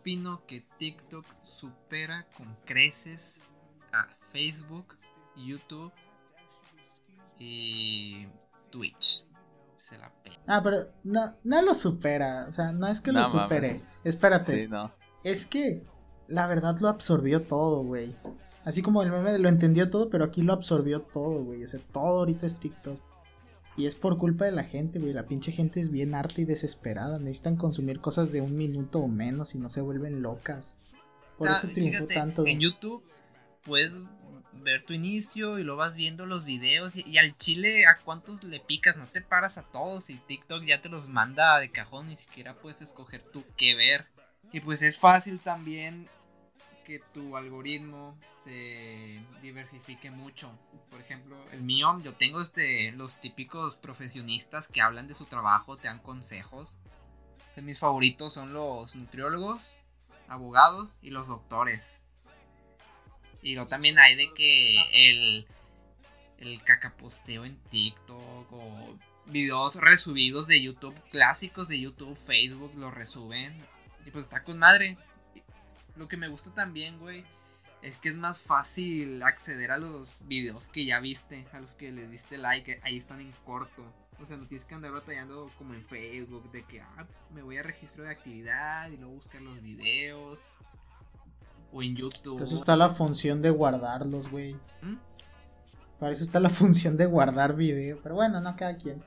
opino que TikTok supera con creces a Facebook, YouTube y Twitch. Se la pena. Ah, pero no, no lo supera. O sea, no es que lo supere. Espérate. Sí, no. Es que la verdad lo absorbió todo, güey. Así como el meme lo entendió todo, pero aquí lo absorbió todo, güey. O sea, todo ahorita es TikTok. Y es por culpa de la gente, güey. La pinche gente es bien harta y desesperada. Necesitan consumir cosas de un minuto o menos y no se vuelven locas. Por eso triunfó tanto. En YouTube puedes ver tu inicio y lo vas viendo los videos. Y, al chile, ¿a cuántos le picas? No te paras a todos. Y TikTok ya te los manda de cajón. Ni siquiera puedes escoger tú qué ver. Y pues es fácil también que tu algoritmo se diversifique mucho. Por ejemplo, el mío, yo tengo este, los típicos profesionistas que hablan de su trabajo, te dan consejos. mis favoritos son los nutriólogos, abogados y los doctores. Y luego también hay de que el, el cacaposteo en TikTok o videos resubidos de YouTube, clásicos de YouTube, Facebook, lo resuben. Y pues está con madre. Lo que me gusta también, güey, es que es más fácil acceder a los videos que ya viste, a los que le diste like, ahí están en corto. O sea, no tienes que andar batallando como en Facebook, de que ah, me voy a registro de actividad y luego buscar los videos. O en YouTube. Eso está la función de guardarlos, güey. ¿Mm? Para eso está la función de guardar video. Pero bueno, no cada quien.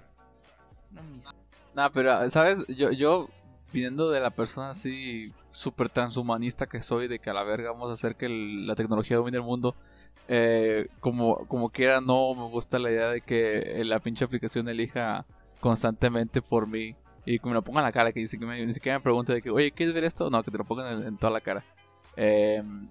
No, pero, ¿sabes? Yo, yo viniendo de la persona así súper transhumanista que soy, de que a la verga vamos a hacer que la tecnología domine el mundo, eh, como, como quiera, no me gusta la idea de que la pinche aplicación elija constantemente por mí y que me lo ponga en la cara, que ni siquiera me, ni siquiera me pregunte de que, oye, ¿quieres ver esto? No, que te lo pongan en, toda la cara. Em,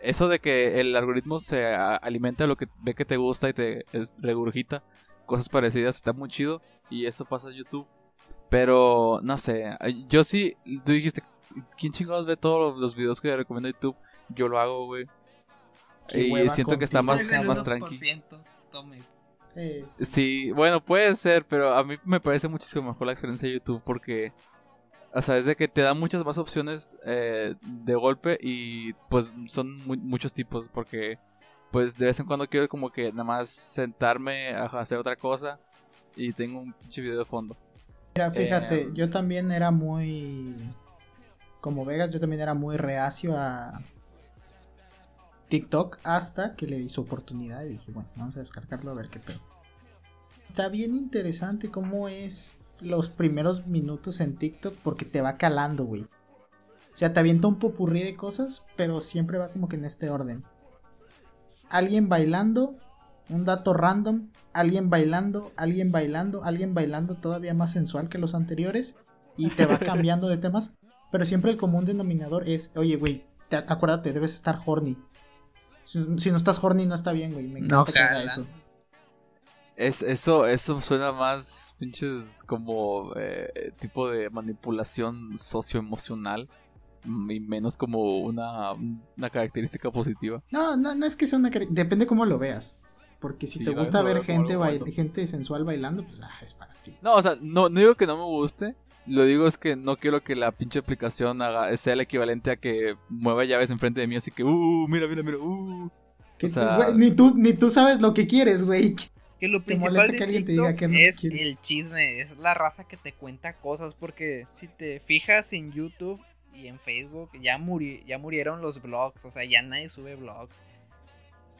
eso de que el algoritmo se alimenta de lo que ve que te gusta y te regurgita cosas parecidas está muy chido y eso pasa en YouTube pero, no sé, yo sí, tú dijiste, ¿quién chingados ve todos los videos que le recomiendo YouTube? Yo lo hago, güey. Y siento que está más, más tranquilo. Sí, bueno, puede ser, pero a mí me parece muchísimo mejor la experiencia de YouTube porque, o sea, es de que te da muchas más opciones eh, de golpe y pues son muchos tipos porque, pues de vez en cuando quiero como que nada más sentarme a hacer otra cosa y tengo un pinche video de fondo. Mira, fíjate, eh, yo también era muy. Como Vegas, yo también era muy reacio a TikTok hasta que le di su oportunidad y dije, bueno, vamos a descargarlo a ver qué pedo. Está bien interesante cómo es los primeros minutos en TikTok porque te va calando, güey. O sea, te avienta un popurrí de cosas, pero siempre va como que en este orden. Alguien bailando, un dato random, alguien bailando, alguien bailando, alguien bailando todavía más sensual que los anteriores y te va cambiando de temas, pero siempre el común denominador es, oye, güey, acuérdate, debes estar horny. Si, no estás horny no está bien, güey, me encanta que haga eso. Es, eso, eso suena más pinches como eh, tipo de manipulación socioemocional y menos como una, una característica positiva. No, no, no es que sea una depende cómo lo veas. Porque si te gusta ver gente, gente sensual bailando, pues ah, es para ti. No, o sea, no, no digo que no me guste. Lo digo es que no quiero que la pinche aplicación haga, sea el equivalente a que mueva llaves enfrente de mí, así que, uh, mira, mira, mira, uh. ni, tú, ni tú sabes lo que quieres, güey. Que lo principal de TikTok es el chisme, es la raza que te cuenta cosas, porque si te fijas en YouTube y en Facebook, ya, ya murieron los blogs, o sea, ya nadie sube blogs.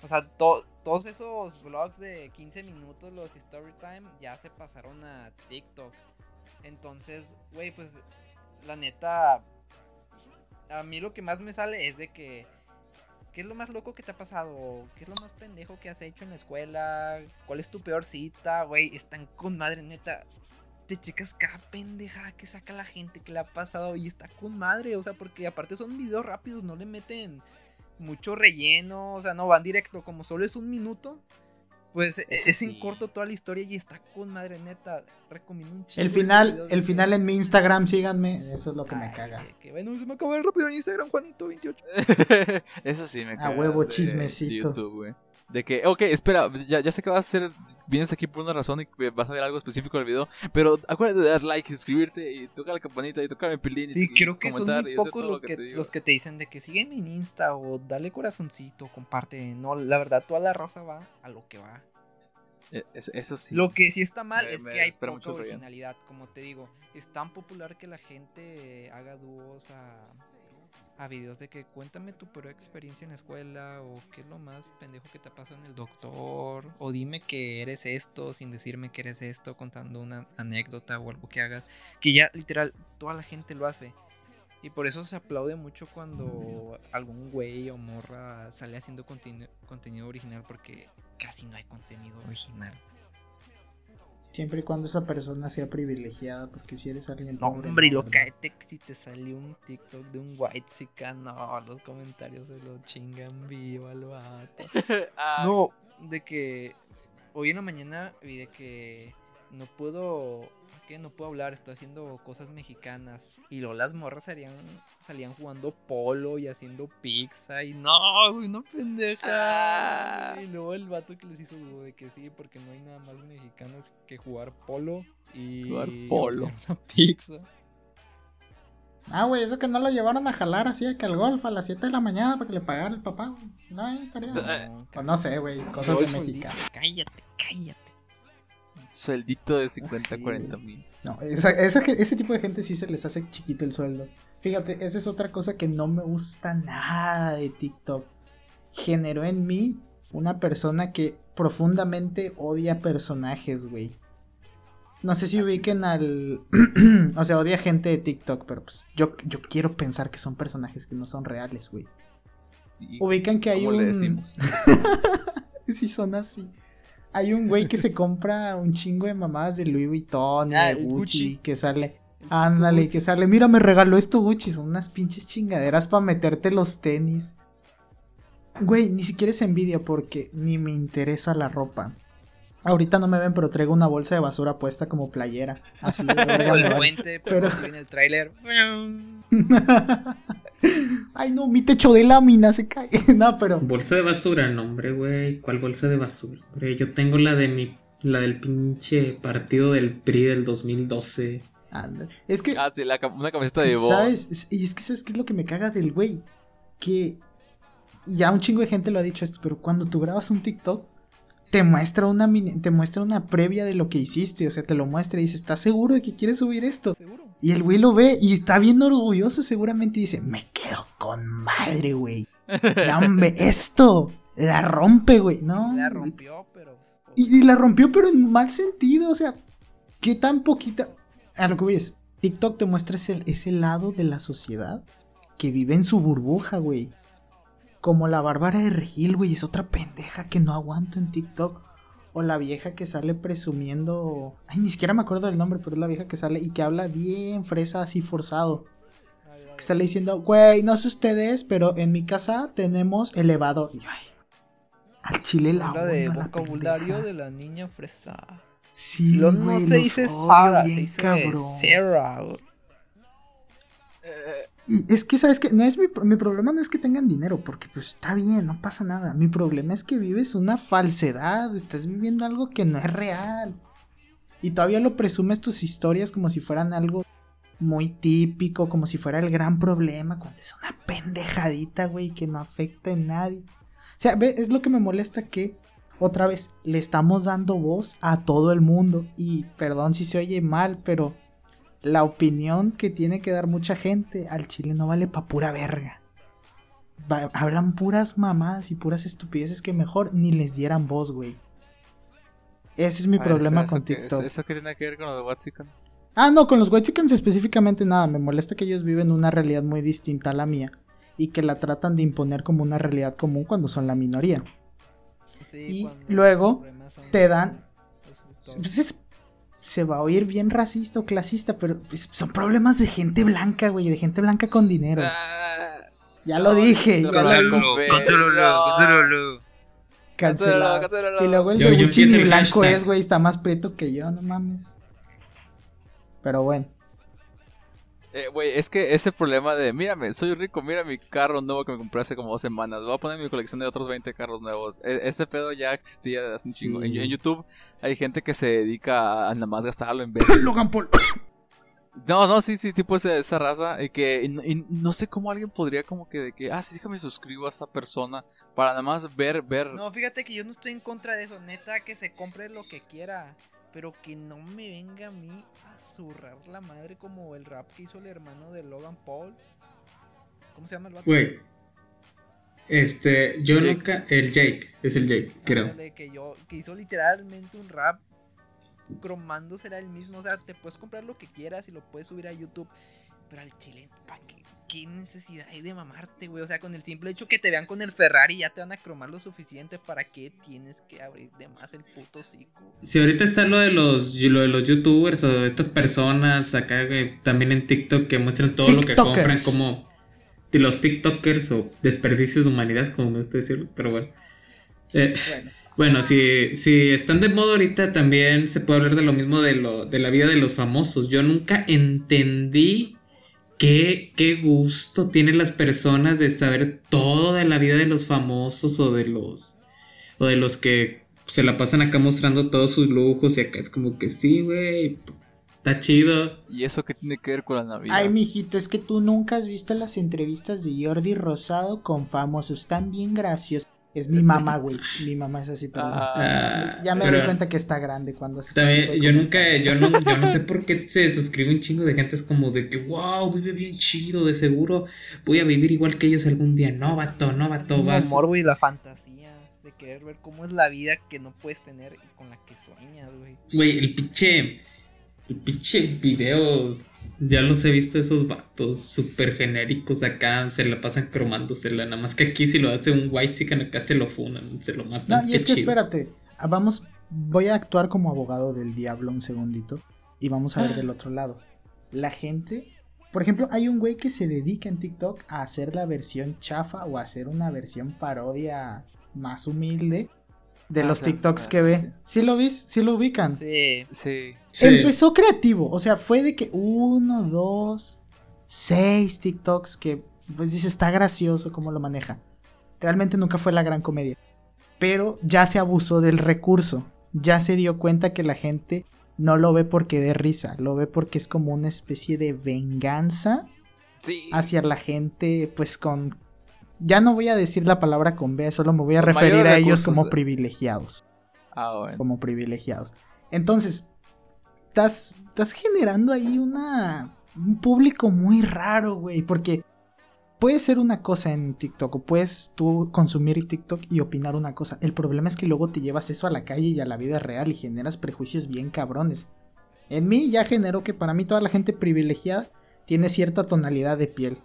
O sea, todos esos vlogs de 15 minutos, los story time, ya se pasaron a TikTok. Entonces, güey, pues la neta, a mí lo que más me sale es de que, ¿qué es lo más loco que te ha pasado? ¿Qué es lo más pendejo que has hecho en la escuela? ¿Cuál es tu peor cita? Güey, están con madre, neta. Te checas cada pendeja que saca la gente que le ha pasado y está con madre, o sea, porque aparte son videos rápidos, no le meten mucho relleno, o sea, no van directo, como solo es un minuto, pues e, es en corto toda la historia y está con madre neta. Recomiendo un chingo. El final, el final en mi Instagram, síganme, eso es lo que me caga. Que, bueno, se me acabó rápido en Instagram, Juanito28. eso sí me caga. A huevo chismecito. De que, ok, espera, ya, ya sé que vas a hacer, vienes aquí por una razón y vas a ver algo específico del video, pero acuérdate de dar like, suscribirte y tocar la campanita y tocar el pilín. Sí, y, creo que son muy pocos lo que, los que te dicen de que sígueme en Insta o dale corazoncito, comparte. No, la verdad, toda la raza va a lo que va. Es- Eso sí. Lo que sí está mal Me- es que hay poca originalidad, como te digo. Es tan popular que la gente haga dúos a, a videos de que cuéntame tu peor experiencia en la escuela o qué es lo más pendejo que te pasó en el doctor o dime que eres esto sin decirme que eres esto contando una anécdota o algo que hagas. Que ya literal toda la gente lo hace. Y por eso se aplaude mucho cuando algún güey o morra sale haciendo contenido, contenido original porque casi no hay contenido original. Siempre y cuando esa persona sea privilegiada, porque si eres alguien No, pobre, hombre, y no, lo ¿verdad? caete que si te salió un TikTok de un white no, los comentarios se lo chingan vivo al vato. Ah, No, de que hoy en la mañana vi de que no puedo, que no puedo hablar, estoy haciendo cosas mexicanas y luego las morras salían, salían jugando polo y haciendo pizza y no, güey, no pendeja. Ah. Y luego el vato que les hizo de que sí, porque no hay nada más mexicano que jugar polo y Jugar polo. una pizza. Ah, güey, eso que no lo llevaron a jalar así que al golf a las 7 de la mañana para que le pagara el papá, güey. No, estaría. No, sé, güey, cosas de el soldito, mexicano. Cállate, cállate. Sueldito de 50, Ay, 40 mil. No, esa, ese tipo de gente sí se les hace chiquito el sueldo. Fíjate, esa es otra cosa que no me gusta nada de TikTok. Generó en mí una persona que profundamente odia personajes, güey. No sé si ubiquen al... o sea, odia gente de TikTok, pero pues yo, yo quiero pensar que son personajes que no son reales, güey. Ubican que hay ¿Cómo un... le decimos? sí son así. Hay un güey que se compra un chingo de mamadas de Louis Vuitton y Ah, de Gucci, Gucci. que sale. Ándale, Gucci. que sale. Mira, me regaló esto Gucci. Son unas pinches chingaderas para meterte los tenis. Güey, ni siquiera es envidia porque ni me interesa la ropa. Ahorita no me ven, pero traigo una bolsa de basura puesta como playera. Así de el puente, pero en el tráiler. Ay, no, mi techo de lámina se cae. no, pero. Bolsa de basura, no, hombre, güey. ¿Cuál bolsa de basura? Hombre, yo tengo la de mi. La del pinche partido del PRI del 2012. Ándale. Es que. Ah, sí, la una camiseta de Bo. ¿Sabes? Es- Y es que ¿sabes qué es lo que me caga del güey? Que y ya un chingo de gente lo ha dicho esto, pero cuando tú grabas un TikTok, te muestra una mini- te muestra una previa de lo que hiciste, o sea, te lo muestra y dice, ¿estás seguro de que quieres subir esto? Seguro. Y el güey lo ve y está bien orgulloso seguramente y dice, me quedo con madre, güey. Esto la rompe, güey. No. La rompió, pero. pues, Y, y la rompió, pero en mal sentido. O sea, qué tan poquita. A lo que voy es: TikTok te muestra ese, ese lado de la sociedad que vive en su burbuja, güey. Como la Bárbara de Regil, güey, es otra pendeja que no aguanto en TikTok. O la vieja que sale presumiendo. Ay, ni siquiera me acuerdo del nombre, pero es la vieja que sale y que habla bien fresa, así forzado. ay, ay, Que sale diciendo, güey, no sé ustedes, pero en mi casa tenemos elevador. Y yo, ay, al chile la Habla de la vocabulario pendeja. de la niña fresa. Sí, Lo- no güey, se los dice odio Sara, se dice cabrón. Sarah. Eh, Y es que, ¿sabes qué? No es mi, mi problema no es que tengan dinero, porque pues está bien, no pasa nada. Mi problema es que vives una falsedad, estás viviendo algo que no es real. Y todavía lo presumes tus historias como si fueran algo muy típico, como si fuera el gran problema, cuando es una pendejadita, güey, que no afecta en nadie. O sea, ve, es lo que me molesta que, otra vez, le estamos dando voz a todo el mundo. Y perdón si se oye mal, pero la opinión que tiene que dar mucha gente al chile no vale pa' pura verga. Va- hablan puras mamadas y puras estupideces que mejor ni les dieran voz, güey. Ese es mi ver, problema espera, con ¿eso qué- TikTok. ¿Eso qué tiene que ver con lo de Watsicans? Ah, no, con los chickens específicamente nada. Me molesta que ellos viven una realidad muy distinta a la mía. Y que la tratan de imponer como una realidad común cuando son la minoría. Sí, Y cuando luego los te dan- los. Pues es- se va a oír bien racista o clasista, pero es- son problemas de gente blanca, güey. De gente blanca con dinero. Ah, Ya lo no, dije. Cancélalo. Y luego el Yo- de yo blanco hashtag. es, güey. Está más prieto que yo, no mames. Pero bueno. Eh, güey, es que ese problema de, mírame, soy rico, mira mi carro nuevo que me compré hace como dos semanas, voy a poner mi colección de otros 20 carros nuevos. E- ese pedo ya existía desde hace un chingo. En, Sí. en YouTube hay gente que se dedica a nada más gastarlo en vez Logan Paul. No, no, sí, sí, tipo esa, esa raza. Y que y no- y no sé cómo alguien podría como que de que, ah, sí, déjame suscribo a esta persona para nada más ver, ver. No, fíjate que yo no estoy en contra de eso. Neta, que se compre lo que quiera. Pero que no me venga a mí a zurrar la madre como el rap que hizo el hermano de Logan Paul. ¿Cómo se llama el vato? Güey. Este, yo Jake. nunca. El Jake, es el Jake, creo. Ándale, que yo que hizo literalmente un rap cromándosela él mismo, o sea, te puedes comprar lo que quieras y lo puedes subir a YouTube, pero al chile, ¿para qué? ¿Qué necesidad hay de mamarte, güey? O sea, con el simple hecho que te vean con el Ferrari ya te van a cromar lo suficiente, ¿para qué tienes que abrir de más el puto hocico? Si ahorita está lo de los lo de los youtubers o de estas personas acá güey, también en TikTok que muestran todo lo que compran como de los TikTokers o desperdicios de humanidad, como me gusta decirlo, pero bueno. Eh, Bueno, Bueno, si, si están de moda ahorita también se puede hablar de lo mismo de, lo, de la vida de los famosos. Yo nunca entendí qué, qué gusto tienen las personas de saber todo de la vida de los famosos o de los o de los que se la pasan acá mostrando todos sus lujos y acá es como que sí, güey, está chido. ¿Y eso qué tiene que ver con la Navidad? Ay, mijito, es que tú nunca has visto las entrevistas de Jordi Rosado con famosos. Están bien graciosos. Es mi mamá, güey. Mi mamá es así, pero Ah, ya me pero doy cuenta que está grande cuando hace también, yo nunca, yo no, yo no sé por qué se suscribe un chingo de gente, es como de que, wow, vive bien chido, de seguro voy a vivir igual que ellos algún día. No, vato, no, vato, vas. amor, güey, la fantasía de querer ver cómo es la vida que no puedes tener y con la que sueñas, güey. Güey, el pinche. El pinche video. Ya los he visto esos vatos súper genéricos acá. Se la pasan cromándosela. Nada más que aquí si lo hace un white chicken acá se lo funan. Se lo matan. No, y Qué es que chido. espérate. ah, Vamos, voy a actuar como abogado del diablo un segundito. Y vamos a ver del otro lado. La gente. Por ejemplo, hay un güey que se dedica en TikTok a hacer la versión chafa o a hacer una versión parodia más humilde de Ah, los sí, TikToks que ve. sí. ¿Sí lo vis? ¿Sí lo ubican? Sí. Sí. Sí. Empezó creativo, o sea, fue de que uno, dos, seis TikToks que pues dice está gracioso cómo lo maneja. Realmente nunca fue la gran comedia. Pero ya se abusó del recurso. Ya se dio cuenta que la gente no lo ve porque dé risa, lo ve porque es como una especie de venganza Sí. hacia la gente, pues con... Ya no voy a decir la palabra con B, solo me voy a referir a ellos como privilegiados Ah, bueno. como privilegiados. Entonces, estás, estás generando ahí una, un público muy raro, güey, porque puede ser una cosa en TikTok o puedes tú consumir TikTok y opinar una cosa. El problema es que luego te llevas eso a la calle y a la vida real y generas prejuicios bien cabrones. En mí ya generó que para mí toda la gente privilegiada tiene cierta tonalidad de piel.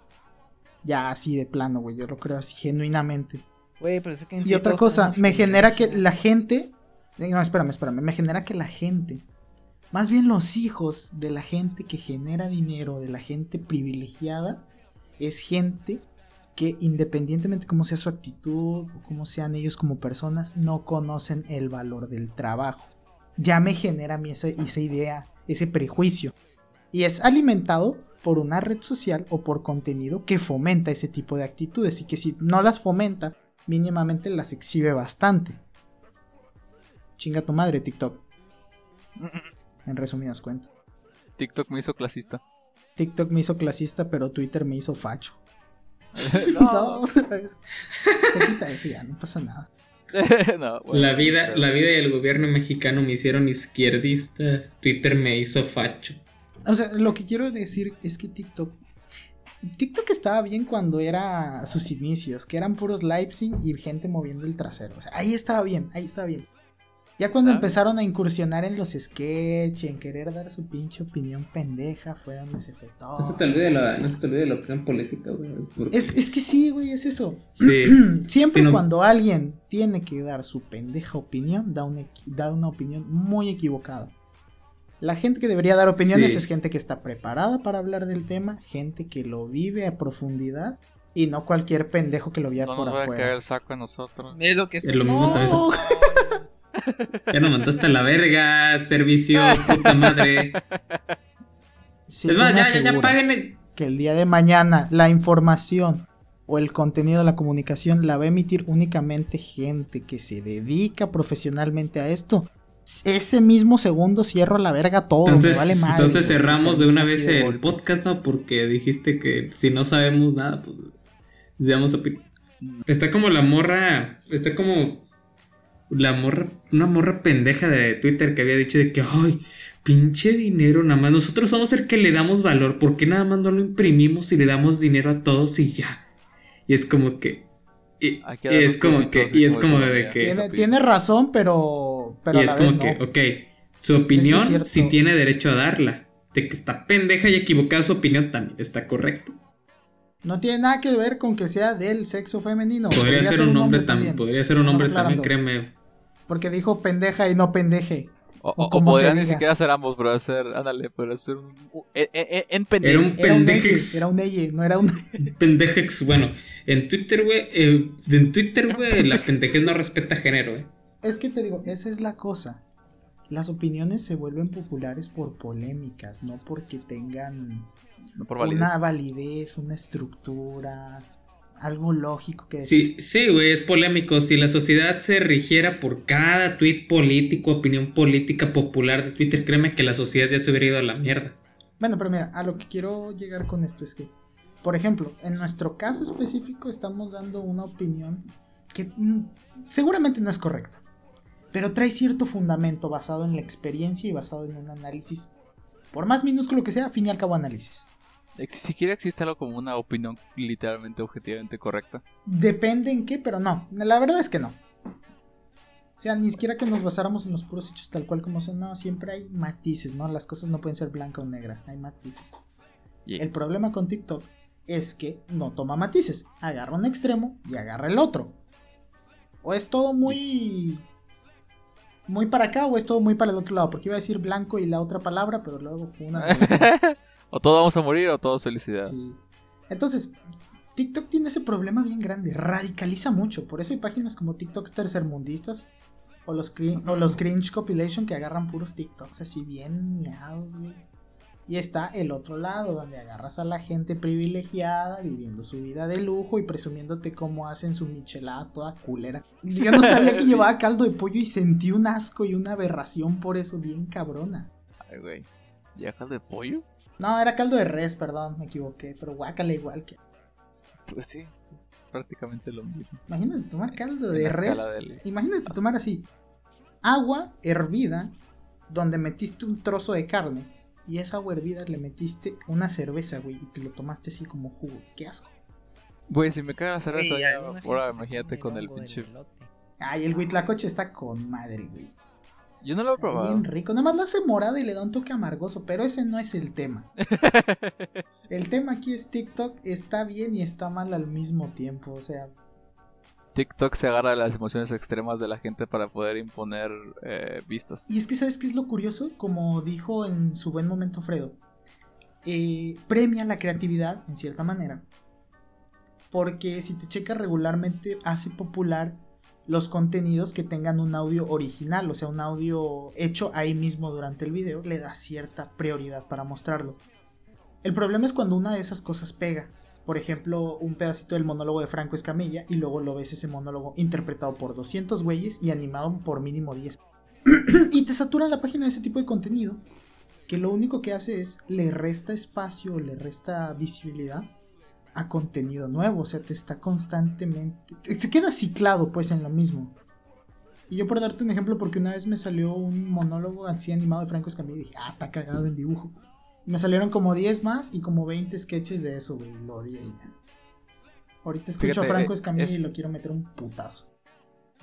Ya así de plano, güey, yo lo creo así genuinamente. Güey, pero es que en Y otra cosa, me genera que la gente. eh, No, espérame, espérame. Me genera que la gente. Más bien los hijos de la gente que genera dinero, de la gente privilegiada, es gente que independientemente cómo sea su actitud o cómo sean ellos como personas, no conocen el valor del trabajo. Ya me genera a mí esa, esa idea, ese prejuicio. Y es alimentado por una red social o por contenido que fomenta ese tipo de actitudes y que si no las fomenta, mínimamente las exhibe bastante. Chinga tu madre, TikTok. En resumidas cuentas. TikTok me hizo clasista. TikTok me hizo clasista, pero Twitter me hizo facho. no. otra vez. Se quita eso ya, no pasa nada. no, bueno, La vida, pero- la vida y el gobierno mexicano me hicieron izquierdista. Twitter me hizo facho. O sea, lo que quiero decir es que TikTok. TikTok estaba bien cuando era sus inicios, que eran puros live y gente moviendo el trasero. O sea, ahí estaba bien, ahí estaba bien. Ya cuando empezaron a incursionar en los sketches, en querer dar su pinche opinión pendeja, fue donde se fue todo. No se te olvide la, no se te olvide la opinión política, güey. porque- Es, es que sí, güey, es eso. Sí. Siempre Sí, no- cuando alguien tiene que dar su pendeja opinión, da una, equi- da una opinión muy equivocada. La gente que debería dar opiniones Sí. es gente que está preparada para hablar del tema, gente que lo vive a profundidad y no cualquier pendejo que lo vea No por nos va a caer afuera. el saco a nosotros. Es lo que Es lo mismo también. No. Ya nos mandaste a la verga, servicio, puta madre. Si es más, ya, ya, ya, páguenle. que el día de mañana la información o el contenido de la comunicación la va a emitir únicamente gente que se dedica profesionalmente a esto, ese mismo segundo cierro a la verga todo. me Entonces, vale madre, entonces cerramos de una vez el podcast, ¿no? Porque dijiste que si no sabemos nada, pues opinión. Está como la morra, está como la morra, una morra pendeja de Twitter que había dicho de que, ay, pinche dinero nada más. Nosotros somos el que le damos valor, ¿por qué nada más no lo imprimimos y le damos dinero a todos y ya? Y es como que... Y, es como que, y es como de que... Tiene, tiene razón, pero, pero y a es la vez como no. que, ok, su opinión sí, tiene derecho a darla. De que está pendeja y equivocada su opinión también está correcto. No tiene nada que ver con que sea del sexo femenino. Podría, ser, un hombre también. Podría ser un Estamos hombre también, créeme. Porque dijo pendeja y no pendeje. O, o o- se ni siquiera ser ambos, pero hacer, ándale, pero hacer un, un- en, en, en Era un pendejo. Era un pendejex. era un ella, no era un... Pendejex. Bueno, en Twitter, güey. eh, en Twitter, güey, la pendejez no respeta género, eh. Es que te digo, esa es la cosa. Las opiniones se vuelven populares por polémicas, no porque tengan No por validez. una validez, una estructura, algo lógico que decir. Sí, sí, güey, es polémico. Si la sociedad se rigiera por cada tweet político, opinión política popular de Twitter, créeme que la sociedad ya se hubiera ido a la mierda. Bueno, pero mira, a lo que quiero llegar con esto es que, por ejemplo, en nuestro caso específico estamos dando una opinión que mm, seguramente no es correcta, pero trae cierto fundamento basado en la experiencia y basado en un análisis, por más minúsculo que sea, a fin y al cabo análisis. Siquiera existe algo como una opinión literalmente, objetivamente correcta. Depende en qué, pero no, la verdad es que no. O sea, ni siquiera que nos basáramos en los puros hechos tal cual como son, no, siempre hay matices, ¿no? Las cosas no pueden ser blanca o negra, hay matices. El problema con TikTok es que no toma matices, agarra un extremo y agarra el otro. O es todo muy muy para acá o es todo muy para el otro lado, porque iba a decir blanco y la otra palabra, pero luego fue una o todos vamos a morir o todos felicidad. Sí. Entonces, TikTok tiene ese problema bien grande, radicaliza mucho, por eso hay páginas como TikToks tercermundistas o los o los cringe compilation que agarran puros TikToks así bien miados, güey. Y está el otro lado, donde agarras a la gente privilegiada, viviendo su vida de lujo y presumiéndote cómo hacen su michelada toda culera. Yo no sabía que llevaba caldo de pollo y sentí un asco y una aberración por eso, bien cabrona. Ay, güey. ¿Ya caldo de pollo? No, era caldo de res, perdón, me equivoqué, pero guácala igual que. Pues sí, es prácticamente lo mismo. Imagínate tomar caldo En de res. del- Imagínate tomar así. Agua hervida donde metiste un trozo de carne y esa agua hervida le metiste una cerveza, güey, y te lo tomaste así como jugo. Qué asco. Güey, si me cae la cerveza gente ahora imagínate con el pinche... Ay, el huitlacoche está con madre, güey. Yo no lo he probado. Bien rico. Nada más lo hace morado y le da un toque amargoso, pero ese no es el tema. el tema aquí es TikTok está bien y está mal al mismo tiempo. O sea, TikTok se agarra a las emociones extremas de la gente para poder imponer eh, vistas. Y es que, ¿sabes qué es lo curioso? Como dijo en su buen momento Fredo, eh, premia la creatividad, en cierta manera. Porque si te checas regularmente, hace popular los contenidos que tengan un audio original, o sea, un audio hecho ahí mismo durante el video, le da cierta prioridad para mostrarlo. El problema es cuando una de esas cosas pega. Por ejemplo, un pedacito del monólogo de Franco Escamilla y luego lo ves ese monólogo interpretado por 200 güeyes y animado por mínimo 10 y te satura la página de ese tipo de contenido que lo único que hace es le resta espacio, le resta visibilidad a contenido nuevo, o sea, te está constantemente se queda ciclado pues en lo mismo. Y yo por darte un ejemplo porque una vez me salió un monólogo así animado de Franco Escamilla y dije, "Ah, está cagado en dibujo." Me salieron como 10 más y como 20 sketches de eso, güey, lo odié y ya. Ahorita escucho Fíjate, a Franco Escamilla es- y lo quiero meter un putazo.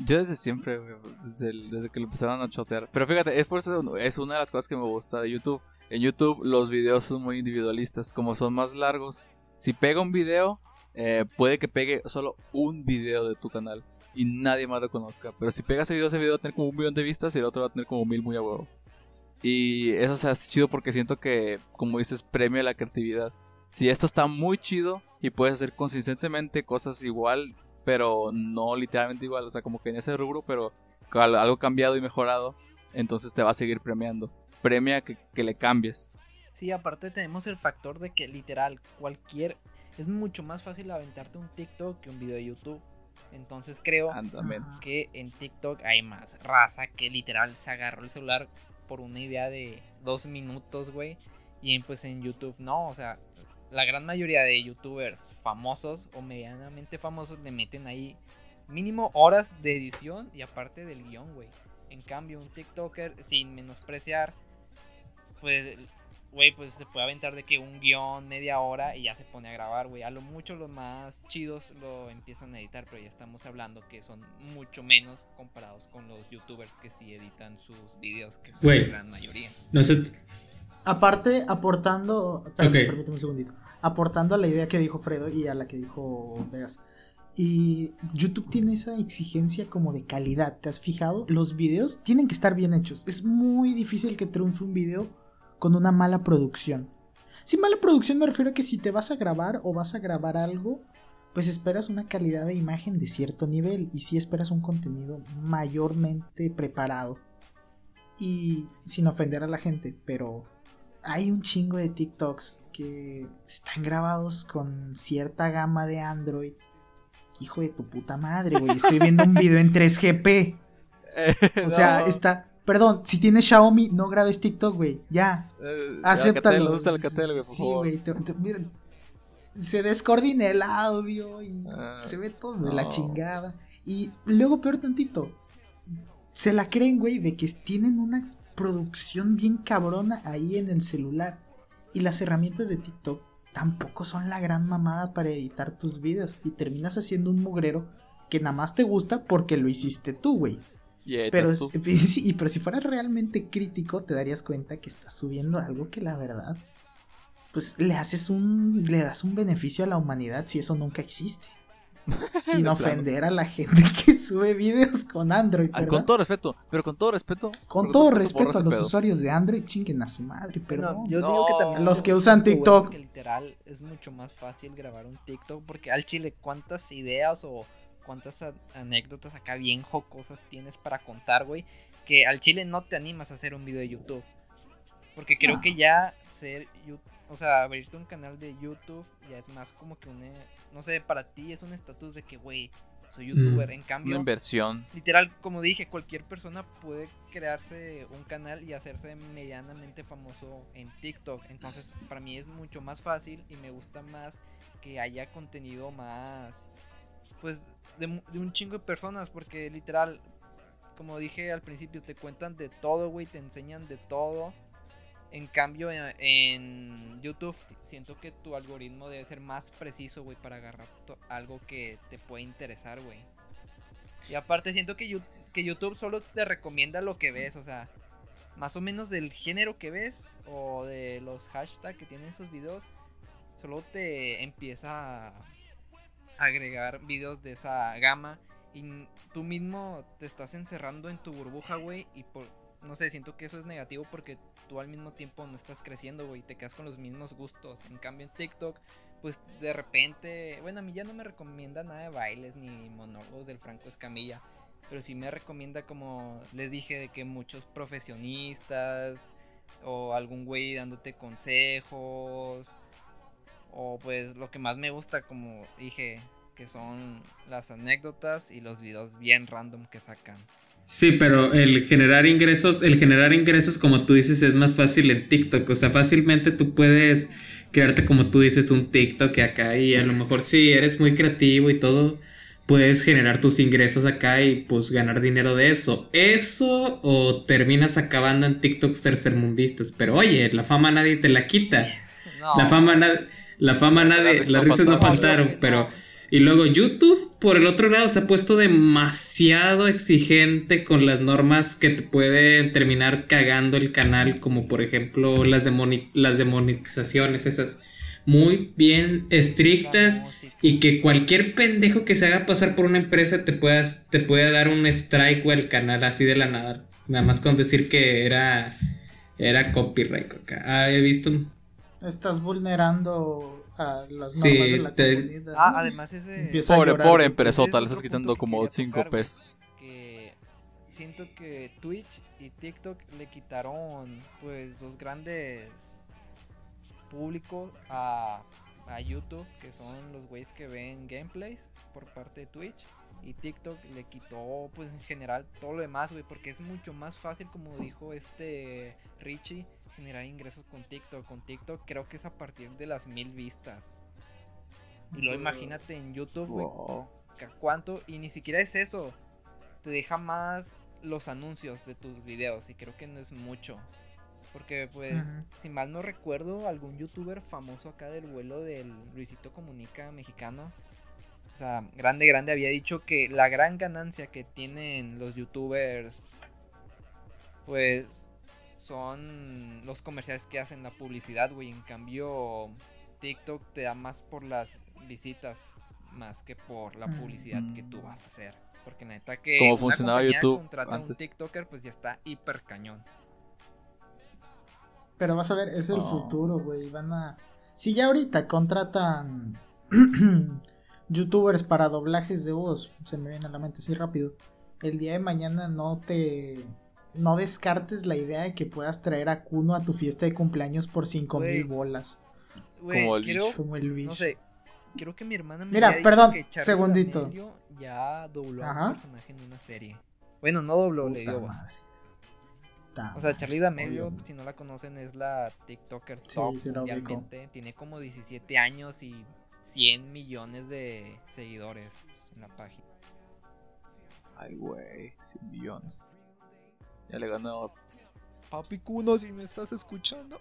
Yo desde siempre, güey, desde, que lo empezaron a chotear. Pero fíjate, es por eso es una de las cosas que me gusta de YouTube. En YouTube los videos son muy individualistas, como son más largos. Si pega un video, eh, puede que pegue solo un video de tu canal y nadie más lo conozca. Pero si pega ese video, ese video va a tener como un millón de vistas y el otro va a tener como mil muy a huevo. Y eso o sea, es chido porque siento que, como dices, premia la creatividad. Si esto está muy chido y puedes hacer consistentemente cosas igual, pero no literalmente igual, o sea, como que en ese rubro, pero algo cambiado y mejorado, entonces te va a seguir premiando. Premia que le cambies. Sí, aparte tenemos el factor de que literal cualquier es mucho más fácil aventarte un TikTok que un video de YouTube. Entonces creo que en TikTok hay más raza que literal se agarró el celular por una idea de dos minutos, güey. Y pues en YouTube no, o sea, la gran mayoría de youtubers famosos o medianamente famosos le meten ahí mínimo horas de edición y aparte del guion, güey. En cambio, un TikToker, sin menospreciar, pues, güey, pues se puede aventar de que un guion, media hora y ya se pone a grabar, güey. A lo mucho los más chidos lo empiezan a editar, pero ya estamos hablando que son mucho menos comparados con los youtubers que sí editan sus videos, que son la gran mayoría. No sé. Aparte, aportando. Permíteme un segundito. Aportando a la idea que dijo Fredo y a la que dijo Vegas. Y YouTube tiene esa exigencia como de calidad. ¿Te has fijado? Los videos tienen que estar bien hechos. Es muy difícil que triunfe un video con una mala producción. Sin mala producción me refiero a que si te vas a grabar o vas a grabar algo, pues esperas una calidad de imagen de cierto nivel y si esperas un contenido mayormente preparado. Y sin ofender a la gente, pero hay un chingo de TikToks que están grabados con cierta gama de Android hijo de tu puta madre, güey, estoy viendo un video en 3GP. o sea, está... Perdón, si tienes Xiaomi, no grabes TikTok, güey. Ya. Eh, acéptalo. sí, güey. se descoordina el audio y ah, se ve todo de la chingada. Y luego, peor tantito, se la creen, güey, de que tienen una producción bien cabrona ahí en el celular. Y las herramientas de TikTok tampoco son la gran mamada para editar tus videos y terminas haciendo un mugrero que nada más te gusta porque lo hiciste tú, güey. Pero, y, pero si fueras realmente crítico, te darías cuenta que estás subiendo algo que la verdad, pues le haces un, le das un beneficio a la humanidad si eso nunca existe. sin ofender a la gente que sube videos con Android. con todo respeto, pero con todo respeto. Con todo respeto a los usuarios de Android, chinguen a su madre, pero yo digo que también los que usan TikTok. que literal es mucho más fácil grabar un TikTok porque al chile cuántas ideas o cuántas anécdotas acá bien jocosas tienes para contar, güey, que al chile no te animas a hacer un video de YouTube. Porque creo que ya ser o sea, abrirte un canal de YouTube ya es más como que un no sé, para ti es un estatus de que, güey, soy youtuber. Mm. en cambio, una inversión. Literal, como dije, cualquier persona puede crearse un canal y hacerse medianamente famoso en TikTok. Entonces, para mí es mucho más fácil y me gusta más que haya contenido más, pues, de, de un chingo de personas. Porque literal, como dije al principio, te cuentan de todo, güey, te enseñan de todo. En cambio, en, YouTube siento que tu algoritmo debe ser más preciso, güey, para agarrar algo que te puede interesar, güey. Y aparte siento que, que YouTube solo te recomienda lo que ves, o sea, más o menos del género que ves o de los hashtags que tienen esos videos, solo te empieza a agregar videos de esa gama y tú mismo te estás encerrando en tu burbuja, güey, y por no sé, siento que eso es negativo porque tú al mismo tiempo no estás creciendo, güey, te quedas con los mismos gustos. En cambio en TikTok, pues de repente, bueno, a mí ya no me recomienda nada de bailes ni monólogos del Franco Escamilla, pero sí me recomienda como les dije de que muchos profesionistas o algún güey dándote consejos o pues lo que más me gusta como dije que son las anécdotas y los videos bien random que sacan. Sí, pero el generar ingresos, el generar ingresos, como tú dices, es más fácil en TikTok. O sea, fácilmente tú puedes crearte, como tú dices, un TikTok acá y a lo mejor si eres muy creativo y todo, puedes generar tus ingresos acá y pues ganar dinero de eso. Eso o terminas acabando en TikToks tercermundistas. Pero oye, la fama nadie te la quita. La fama, la fama nadie, las risas no faltaron, pero... Y luego YouTube, por el otro lado, se ha puesto demasiado exigente con las normas que te pueden terminar cagando el canal, como por ejemplo las, las demonetizaciones, esas muy bien estrictas y que cualquier pendejo que se haga pasar por una empresa te puedas te pueda dar un strike o el canal así de la nada, nada más con decir que era era copyright acá. Ah, he visto. Estás vulnerando a las normas de la comunidad. Ah, además ese... Pobre, pobre empresota, le estás quitando como 5 pesos. Que siento que Twitch y TikTok le quitaron pues dos grandes público a, a YouTube, que son los güeyes que ven gameplays por parte de Twitch. Y TikTok le quitó, pues en general, todo lo demás, güey, porque es mucho más fácil, como dijo este Richie, generar ingresos con TikTok. Con TikTok creo que es a partir de las mil vistas. Y luego imagínate en YouTube, Wow. cuánto, y ni siquiera es eso. Te deja más los anuncios de tus videos, y creo que no es mucho. Porque, pues, Ujú. si mal no recuerdo, algún youtuber famoso acá del vuelo del Luisito Comunica mexicano, o sea, grande, grande, había dicho que la gran ganancia que tienen los youtubers, pues, son los comerciales que hacen la publicidad, güey. En cambio, TikTok te da más por las visitas, más que por la publicidad que tú vas a hacer. Porque neta que Como una funcionaba YouTube contrata a un antes. TikToker, pues ya está hiper cañón. Pero vas a ver, es el Oh. futuro, güey. Van a. Si ya ahorita contratan youtubers para doblajes de voz, se me viene a la mente así rápido. El día de mañana no te. No descartes la idea de que puedas traer a Kuno a tu fiesta de cumpleaños por cinco Güey. mil bolas. Como el quiero, bicho. Como el bicho. no sé, creo que mi hermana me Mira, había dicho perdón, que segundito. Ya dobló a Ajá. un personaje en una serie. Bueno, no dobló, le dio voz. O sea. Charlie D'Amelio, si no la conocen, es la TikToker top sí mundialmente. Tiene como 17 años y 100 millones de seguidores en la página. Ay, güey, 100 millones. Ya le ganó. Papi Kuno, si me estás escuchando.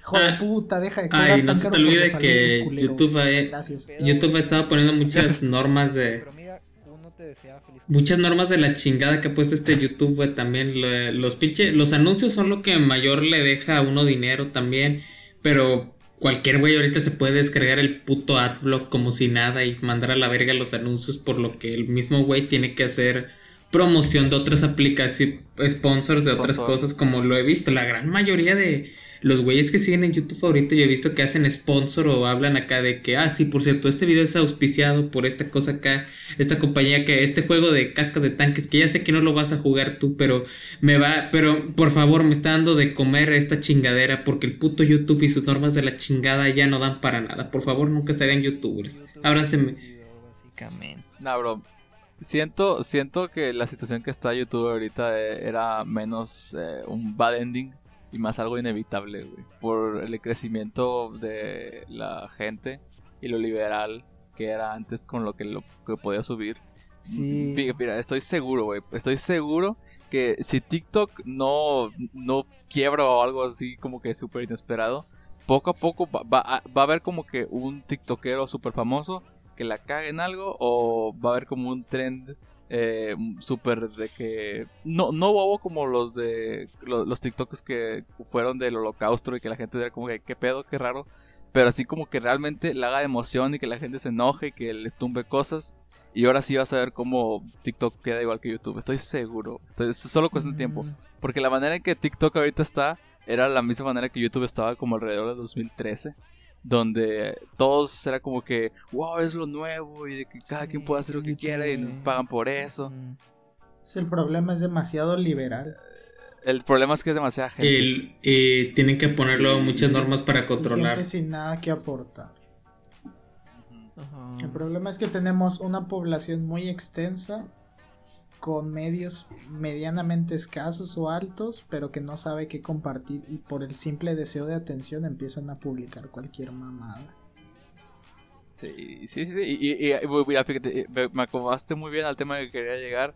Hijo de puta, deja de Ay, no se te olvide que culero. YouTube, eh, YouTube ha estado poniendo muchas normas de... Pero mira, Kuno te desea feliz Muchas normas de la chingada que ha puesto este YouTube, güey, también. Lo- los pinche, los anuncios son lo que mayor le deja a uno dinero también. Pero cualquier güey ahorita se puede descargar el puto adblock como si nada y mandar a la verga los anuncios por lo que el mismo güey tiene que hacer promoción de otras aplicaciones, sponsors de otras cosas como lo he visto. La gran mayoría de los güeyes que siguen en YouTube ahorita yo he visto que hacen sponsor o hablan acá de que, ah, sí, por cierto, este video es auspiciado por esta cosa acá esta compañía que este juego de caca de tanques que ya sé que no lo vas a jugar tú, pero me va, pero por favor me está dando de comer esta chingadera porque el puto YouTube y sus normas de la chingada ya no dan para nada. Por favor, nunca se hagan youtubers. YouTube Ábranse. Nah, bro. Siento, siento que la situación que está YouTube ahorita eh, era menos eh, un bad ending y más algo inevitable, güey. Por el crecimiento de la gente y lo liberal que era antes con lo que, lo, que podía subir. Sí. Fíjate, mira, estoy seguro, güey. Estoy seguro que si TikTok no, no quiebra o algo así como que súper inesperado, poco a poco va, va va a haber como que un TikTokero súper famoso que la cague en algo o va a haber como un trend eh, súper de que no no bobo como los de lo- los, TikToks que fueron del holocausto y que la gente era como que qué pedo, qué raro, pero así como que realmente le haga emoción y que la gente se enoje y que les tumbe cosas y ahora sí vas a ver cómo TikTok queda igual que YouTube. Estoy seguro. Estoy, es solo cuestión de tiempo. Mm, Porque la manera en que TikTok ahorita está era la misma manera que YouTube estaba como alrededor de 2013. Donde todos era como que, wow, es lo nuevo y de que cada Sí, quien puede hacer lo que quiera y nos pagan por eso. Es el problema es demasiado liberal. El problema es que es demasiada gente. El, eh, tienen que ponerlo Y- muchas sí. normas para Y controlar. gente sin nada que aportar. El problema es que tenemos una población muy extensa con medios medianamente escasos o altos, pero que no sabe qué compartir y por el simple deseo de atención empiezan a publicar cualquier mamada. Sí, sí, sí. sí. Y, y- y- y- mira, fíjate, eh, me, acomodaste muy bien al tema que quería llegar.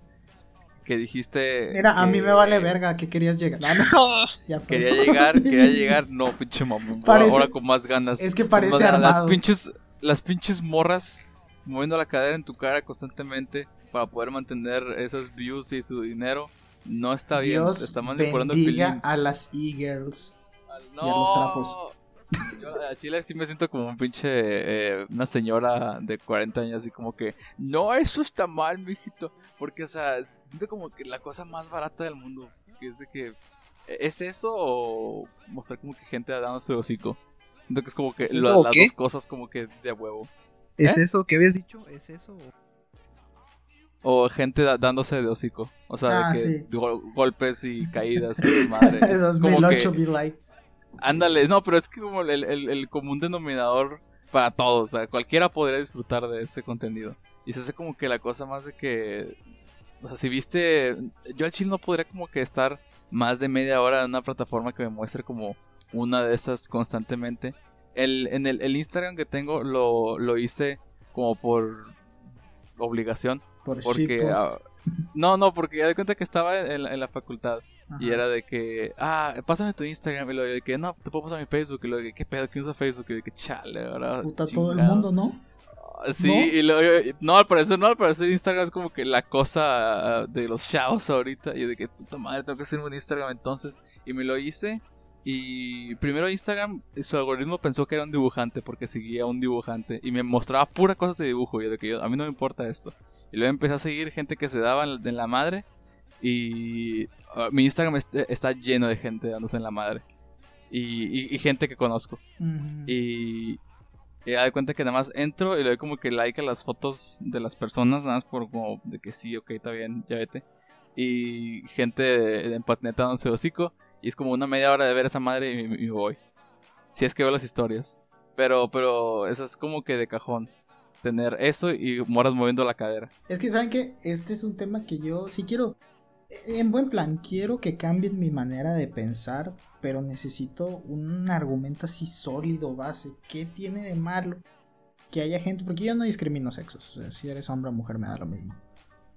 Que dijiste. Mira, a mí que- me vale verga a qué querías llegar. No, ya, Quería llegar, quería llegar, no, pinche mamón. Parece- ahora con más ganas. es que parece ganas. Las armado. pinches, las pinches morras moviendo la cadera en tu cara constantemente para poder mantener esas views y su dinero. No está bien, Dios está manipulando bendiga a las e-girls. No, y a los trapos. Yo a Chile sí me siento como un pinche, eh, una señora de 40 años así como que, no, eso está mal, mijito. Porque, o sea, siento como que la cosa más barata del mundo, que es de que, ¿es eso o mostrar como que gente dándose hocico? Siento que es como que ¿Es la- las dos cosas como que de huevo. ¿Es ¿Eh? eso? ¿Qué habías dicho? ¿Es eso? O gente da- dándose de hocico. O sea, Ah, de que sí. gol- golpes y caídas y madre. Es como que, 2008 like. Ándale, no, pero es que como el, el, el común denominador para todos, o sea, cualquiera podría disfrutar de ese contenido. Y se hace como que la cosa más de que, o sea, si viste, yo al chile no podría como que estar más de media hora en una plataforma que me muestre como una de esas constantemente. El, en el, el Instagram que tengo lo, lo hice como por obligación. Por porque shitpost. ah, no, no, porque ya de cuenta que estaba en, la- en la facultad y era de que, ah, pásame tu Instagram y luego de que, no, te puedo pasar mi Facebook y luego de que, ¿qué pedo? ¿Quién usa Facebook? Y de que, chale, ahora. Puta todo el chingado". mundo, ¿no? Sí, ¿No? y luego, no, al parecer no, al parecer Instagram es como que la cosa ah, de los chavos ahorita. Y yo de que, puta madre, tengo que hacer un Instagram entonces. Y me lo hice. Y primero Instagram, su algoritmo pensó que era un dibujante porque seguía a un dibujante. Y me mostraba pura cosas de dibujo. Y yo de que yo, a mí no me importa esto. Y luego empecé a seguir gente que se daba en la madre. Y ah, mi Instagram est- está lleno de gente dándose en la madre. Y, y- y gente que conozco. Y, y da de cuenta que nada más entro y le doy como que like a las fotos de las personas, nada más por como de que sí, ok, está bien, ya vete. Y gente de, de empatineta dándose hocico. Y es como una media hora de ver esa madre y, y me voy. Si es que veo las historias. Pero, pero eso es como que de cajón. Tener eso y moras moviendo la cadera. Es que, ¿saben qué? Este es un tema que yo sí quiero. En buen plan, quiero que cambien mi manera de pensar, pero necesito un argumento así sólido, base. ¿Qué tiene de malo que haya gente? Porque yo no discrimino sexos. O sea, si eres hombre o mujer, me da lo mismo.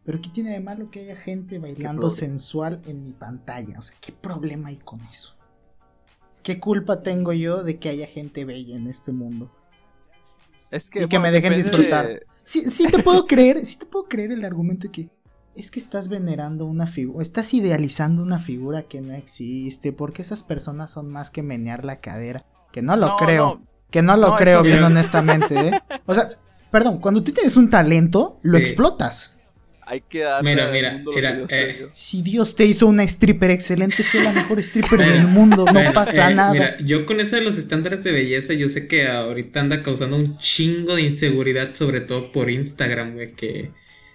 Pero ¿qué tiene de malo que haya gente bailando sensual en mi pantalla? O sea, ¿qué problema hay con eso? ¿Qué culpa tengo yo de que haya gente bella en este mundo? Es que, Y que me dejen disfrutar. de- Sí, sí te puedo creer, sí te puedo creer el argumento de que es que estás venerando una figura, estás idealizando una figura que no existe, porque esas personas son más que menear la cadera, que no lo No, creo, no. que no lo No, creo bien es- honestamente, ¿eh? O sea, perdón, cuando tú tienes un talento, lo explotas. Hay que darle Mira, al mira, lo mira, que Dios eh, te dio. Si Dios te hizo una stripper excelente, sé la mejor stripper del mundo, no Bueno, pasa eh, nada. Mira, yo con eso de los estándares de belleza, yo sé que ahorita anda causando un chingo de inseguridad, sobre todo por Instagram, güey, que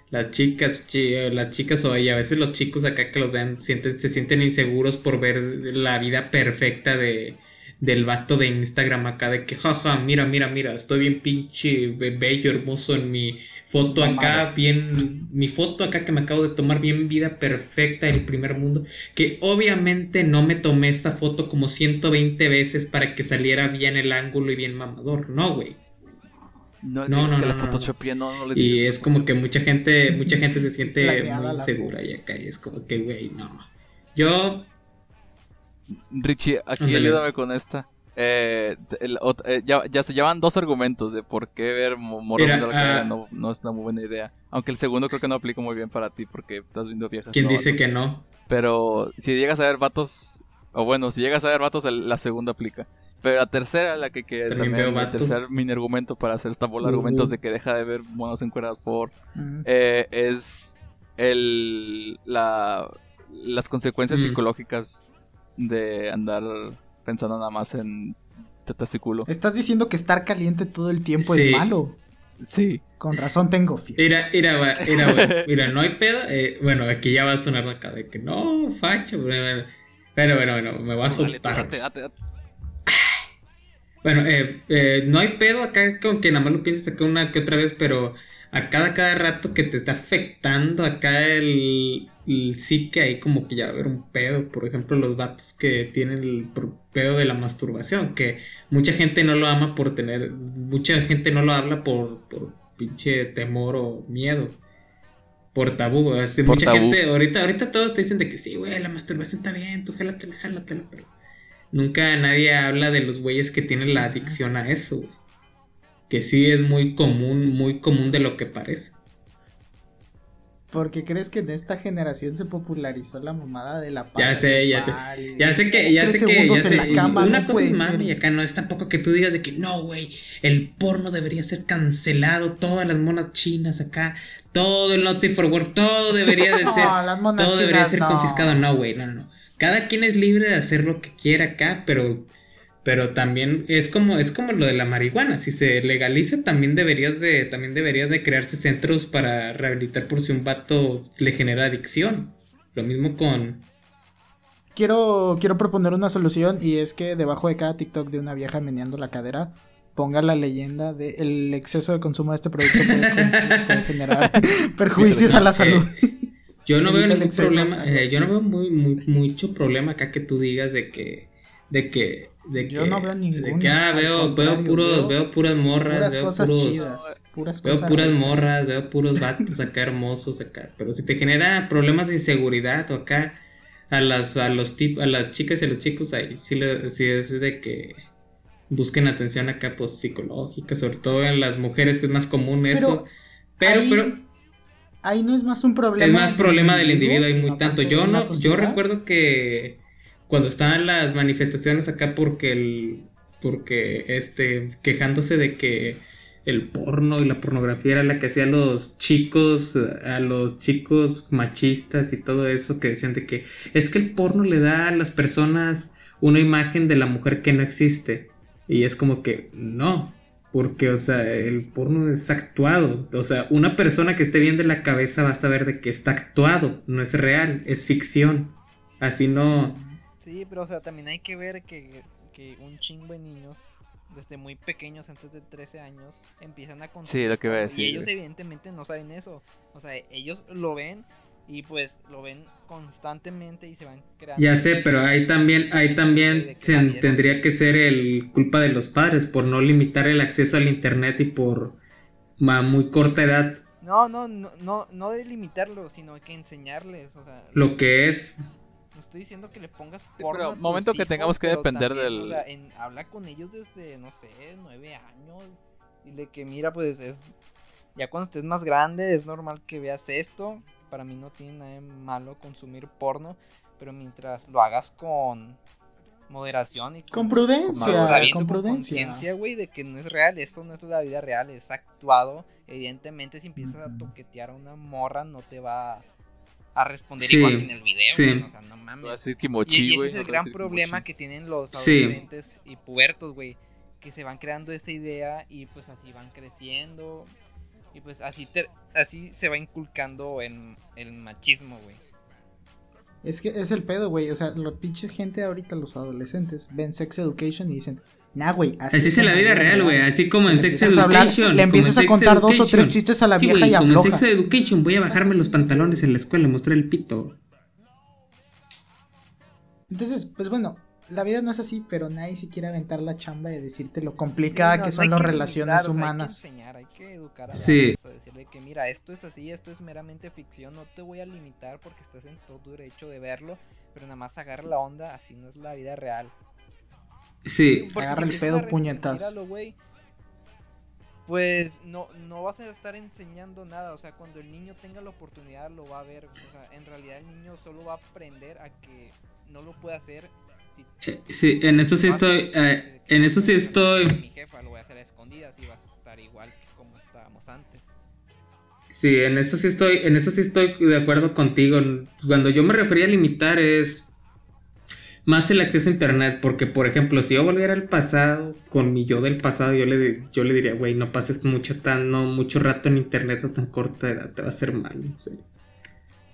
las chicas, chi- las chicas o y a veces los chicos acá que los ven sienten, se sienten inseguros por ver la vida perfecta de del vato de Instagram acá de que jaja, mira, mira, mira, estoy bien pinche be- bello, hermoso en mi foto acá, bien mi foto acá que me acabo de tomar bien vida perfecta del primer mundo que obviamente no me tomé esta foto como 120 veces para que saliera bien el ángulo y bien mamador, no, güey. No, No, no, que no, la Photoshopía no, no le Y es como que mucha gente, mucha gente se siente Planeada muy insegura y acá y es como que, güey, no. Yo, Richie, aquí ayúdame con esta. Eh, el eh, ya, ya se llevan dos argumentos de por qué ver mo- morro Mira, viendo la ah. no, no es una muy buena idea. Aunque el segundo creo que no aplica muy bien para ti porque estás viendo viejas. ¿quién no dice que no? Pero si llegas a ver vatos, o bueno, si llegas a ver vatos, el- la segunda aplica. Pero la tercera, la que, que También también, vatos. tercer mini argumento para hacer esta bola de Uh. argumentos de que deja de ver monos encuerados por Ujú. eh, es el la las consecuencias Mm. psicológicas de andar pensando nada más en tetas y culo. Estás diciendo que estar caliente todo el tiempo Sí. es malo. Sí. Con razón tengo fiebre. Mira, mira, va- mira, güey, mira, no hay pedo. eh, bueno, aquí ya va a sonar acá de que no, facho. Bueno, bueno, bueno, bueno, me va a Dale, soltar. date, date, date. Bueno, eh, eh, no hay pedo acá con que nada más lo pienses acá una que otra vez, pero a cada, cada rato que te está afectando acá el, el psique ahí como que ya va a haber un pedo. Por ejemplo, los vatos que tienen el pedo de la masturbación, que mucha gente no lo ama por tener, mucha gente no lo habla por, por pinche temor o miedo. Por tabú, así, Por mucha tabú. gente, ahorita, ahorita todos te dicen de que sí, güey, la masturbación está bien, tú jálatela, jálatela, pero Nunca nadie habla de los güeyes que tienen la adicción a eso, güey. Que sí es muy común, muy común de lo que parece. Porque crees que en esta generación se popularizó la mamada de la Ya sé, ya sé. Ya sé que, ya sé que, ya sé, cama, una no cosa mami y acá no es tampoco que tú digas de que no, güey, el porno debería ser cancelado, todas las monas chinas acá, todo el Nazi for Work, todo debería de ser, No, las monas todo debería ser no. confiscado, no, güey, no, no. Cada quien es libre de hacer lo que quiera acá, pero pero también es como es como lo de la marihuana, si se legaliza también deberías de también deberías de crearse centros para rehabilitar por si un vato le genera adicción. Lo mismo con quiero, quiero proponer una solución y es que debajo de cada TikTok de una vieja meneando la cadera ponga la leyenda de el exceso de consumo de este producto puede, generar perjuicios a la salud. Yo no veo ningún exceso, problema, eh, yo no veo muy, muy, mucho problema acá que tú digas de que, de que, de Yo no veo de ninguno, que, ah, veo, veo puros, veo veo, puras morras, Puras veo cosas puros, chidas. Puras veo cosas puras morras, veo puros vatos acá hermosos acá, pero si te genera problemas de inseguridad o acá a las, a los tip, a las chicas y a los chicos ahí sí, le, sí es de que busquen atención acá pues psicológica, sobre todo en las mujeres que es más común eso, pero, ahí, pero ahí no es más un problema. es más problema del individuo y y muy tanto. Yo no, yo recuerdo que cuando estaban las manifestaciones acá porque el porque este quejándose de que el porno y la pornografía era la que hacía a los chicos a los chicos machistas y todo eso que decían de que es que el porno le da a las personas una imagen de la mujer que no existe y es como que no porque, o sea, el porno es actuado. O sea, una persona que esté bien de la cabeza va a saber de que está actuado, no es real, es ficción. Así no. Sí, pero o sea, también hay que ver que, que un chingo de niños, desde muy pequeños, antes de 13 años, empiezan a consumir Sí, lo que iba a decir, Y ellos evidentemente no saben eso. O sea, ellos lo ven y pues lo ven constantemente y se van creando. Ya sé, pero ahí también, ahí también se- tendría que ser el culpa de los padres por no limitar el acceso al internet y por a muy corta edad No, no, no, no, no de limitarlo, sino que enseñarles, o sea, lo que es. No estoy diciendo que le pongas Sí, porno pero a tus momento que tengamos que depender también, del- o sea, en- habla con ellos desde, no sé, nueve años. Y de que, mira, pues es. Ya cuando estés más grande, es normal que veas esto. Para mí no tiene nada de malo consumir porno. Pero mientras lo hagas con moderación y Con prudencia, sabiendo con con prudencia. conciencia, güey, de que no es real, esto no es la vida real, es actuado. Evidentemente, si empiezas a toquetear a una morra, no te va a responder Sí, igual que en el video, sí. güey, o sea, no a mames. Y, y ese güey. es el a gran problema kimochi. que tienen los Sí. adolescentes y pubertos, güey, que se van creando esa idea y pues así van creciendo y pues así te- así se va inculcando en el machismo, güey. Es que es el pedo, güey. O sea, la pinche gente ahorita, los adolescentes, ven Sex Education y dicen, nah, güey, así, Así es en la vida real, güey. Así como en Le Sex empiezas a hablar, Education. le empiezas a contar dos o Education. tres chistes a la Sí, vieja y como en afloja. Sex Education, voy a bajarme así, los pantalones en la escuela, mostrar el pito. Entonces, pues bueno, la vida no es así, pero nadie se quiere aventar la chamba de decirte lo complicada Sí, no, que son las relaciones humanas. Hay que enseñar, hay que educar a la Sí. raza, decirle que mira, esto es así, esto es meramente ficción, no te voy a limitar porque estás en todo derecho de verlo, pero nada más agarra la onda, así no es la vida real. Sí, Porque Agarra el empiezas pedo, puñetas. güey, Pues no, no vas a estar enseñando nada, o sea, cuando el niño tenga la oportunidad lo va a ver, o sea, en realidad el niño solo va a aprender a que no lo puede hacer. Si, Eh, sí, en eso sí estoy, eh, en eso sí estoy. Mi jefa lo voy a hacer a escondidas y va a estar igual que como estábamos antes. Sí, en eso sí estoy, en eso sí estoy de acuerdo contigo. Cuando yo me refería a limitar es más el acceso a internet, porque por ejemplo, si yo volviera al pasado con mi yo del pasado, yo le yo le diría, güey, no pases mucho tan no mucho rato en internet a tan corta edad, te va a hacer mal, en serio.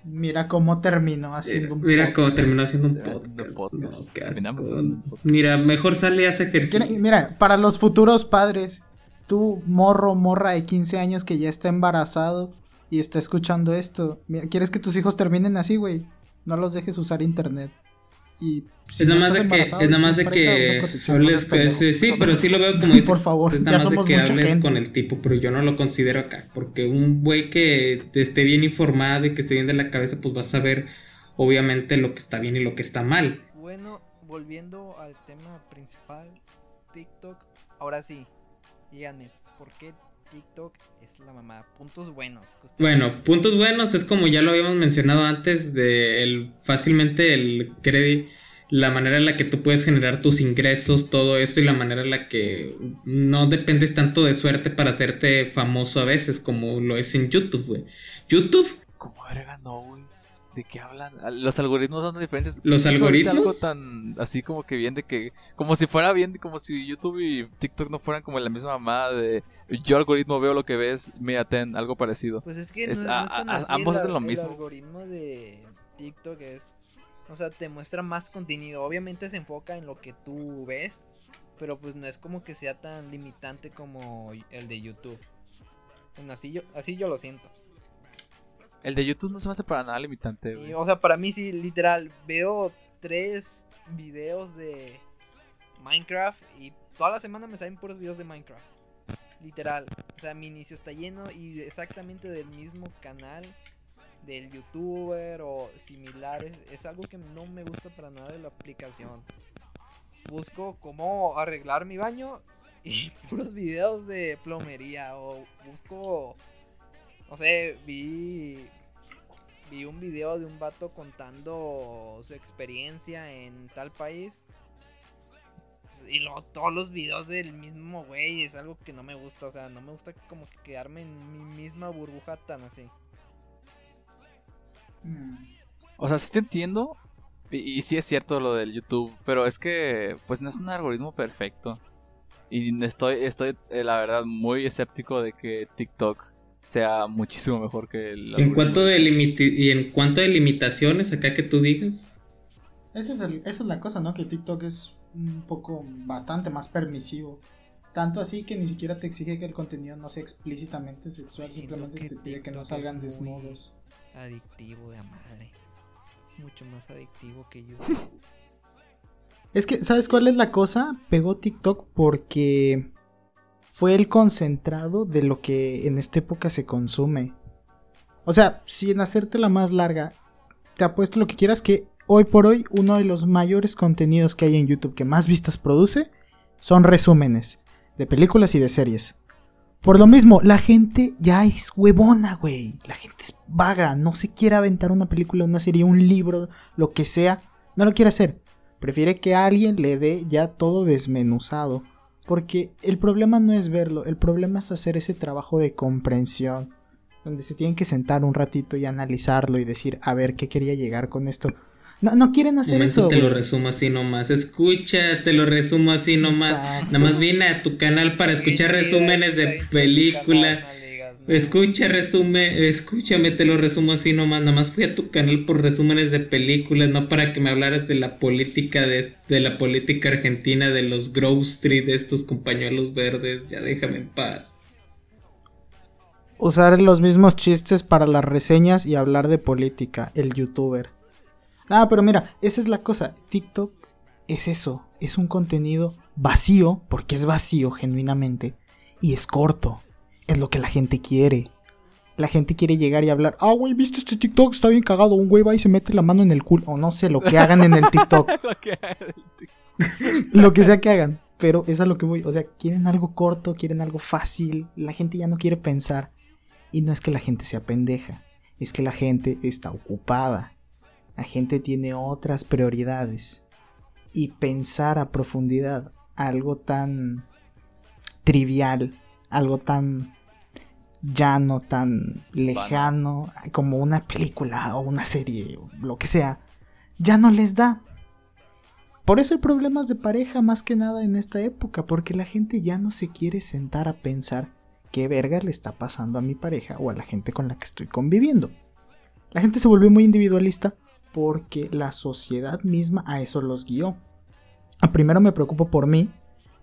Mira cómo terminó haciendo un Mira cómo terminó haciendo un Haciendo podcast. podcast. no, qué Terminamos asco. haciendo un podcast. Mira, mejor sale y hace ejercicio. Mira, para los futuros padres, tú, morro, morra de 15 años que ya está embarazado y está escuchando esto, mira, ¿quieres que tus hijos terminen así, güey? No los dejes usar internet. Y si es nada más de que, es nada más de que hables, pues, sí, pero sí lo veo como dice, Por favor, es ya nada más somos de que hables gente. con el tipo, pero yo no lo considero acá, porque un güey que esté bien informado y que esté bien de la cabeza, pues va a saber obviamente lo que está bien y lo que está mal. Bueno, volviendo al tema principal, TikTok, ahora sí, díganme, ¿por qué TikTok es la mamá? Puntos buenos. Bueno, puntos buenos es como ya lo habíamos mencionado antes de el fácilmente el crédito la manera en la que tú puedes generar tus ingresos, todo eso y la manera en la que no dependes tanto de suerte para hacerte famoso a veces como lo es en YouTube, güey. YouTube ¿Cómo verga no, güey? ¿De qué hablan? Ah, Los algoritmos son diferentes. ¿Los algoritmos? Algo tan así como que bien de que. Como si fuera bien, como si YouTube y TikTok no fueran como la misma mamada de. Yo algoritmo veo lo que ves, mira, ten, algo parecido. Pues es que Es- no, no a- es tan a- así, ambos el hacen lo mismo. El algoritmo de TikTok es O sea, te muestra más contenido. Obviamente se enfoca en lo que tú ves, pero pues no es como que sea tan limitante como el de YouTube. Bueno, así yo, así yo lo siento. El de YouTube no se me hace para nada limitante, güey. O sea, para mí sí, literal, veo tres videos de Minecraft y toda la semana me salen puros videos de Minecraft. Literal. O sea, mi inicio está lleno y exactamente del mismo canal del youtuber o similares. Es algo que no me gusta para nada de la aplicación. Busco cómo arreglar mi baño y puros videos de plomería o busco no sé, vi vi un video de un vato contando su experiencia en tal país y luego todos los videos del mismo güey es algo que no me gusta, o sea, no me gusta como que quedarme en mi misma burbuja tan así. O sea, sí te entiendo. Y, sí es cierto lo del YouTube. Pero es que, pues no es un algoritmo perfecto. Y estoy, estoy eh, la verdad, muy escéptico de que TikTok sea muchísimo mejor que el. ¿En cuanto de ¿Y en cuanto de limitaciones acá que tú digas? Esa es, esa es la cosa, ¿no? Que TikTok es un poco bastante más permisivo. Tanto así que ni siquiera te exige que el contenido no sea explícitamente sexual, simplemente te pide que no salgan desnudos. Adictivo de madre. Es mucho más adictivo que yo. es que, ¿sabes cuál es la cosa? Pegó TikTok porque fue el concentrado de lo que en esta época se consume. O sea, sin hacerte la más larga, te apuesto lo que quieras que hoy por hoy uno de los mayores contenidos que hay en YouTube que más vistas produce son resúmenes de películas y de series. Por lo mismo, la gente ya es huevona, güey. La gente es vaga, no se quiere aventar una película, una serie, un libro, lo que sea. No lo quiere hacer. Prefiere que alguien le dé ya todo desmenuzado. Porque el problema no es verlo, el problema es hacer ese trabajo de comprensión. Donde se tienen que sentar un ratito y analizarlo y decir, a ver, ¿qué quería llegar con esto? No, no quieren hacer eso. Te lo resumo así nomás. Escucha, te lo resumo así nomás. Nada más vine a tu canal para escuchar resúmenes de película. Escucha, resume, escúchame, te lo resumo así nomás. Nada más fui a tu canal por resúmenes de películas, no para que me hablaras de la política de, de la política argentina, de los Grove Street, de estos compañuelos verdes. Ya déjame en paz. Usar los mismos chistes para las reseñas y hablar de política, el youtuber. Ah, pero mira, esa es la cosa. TikTok es eso. Es un contenido vacío, porque es vacío genuinamente. Y es corto. Es lo que la gente quiere. La gente quiere llegar y hablar. Ah, güey, ¿viste este TikTok? Está bien cagado. Un güey va y se mete la mano en el culo. O no sé, lo que hagan en el TikTok. lo, que lo que sea que hagan. Pero es a lo que voy. O sea, quieren algo corto, quieren algo fácil. La gente ya no quiere pensar. Y no es que la gente sea pendeja. Es que la gente está ocupada. La gente tiene otras prioridades. Y pensar a profundidad algo tan trivial, algo tan llano, tan lejano, como una película o una serie lo que sea, ya no les da. Por eso hay problemas de pareja más que nada en esta época, porque la gente ya no se quiere sentar a pensar qué verga le está pasando a mi pareja o a la gente con la que estoy conviviendo. La gente se volvió muy individualista porque la sociedad misma a eso los guió. Primero me preocupo por mí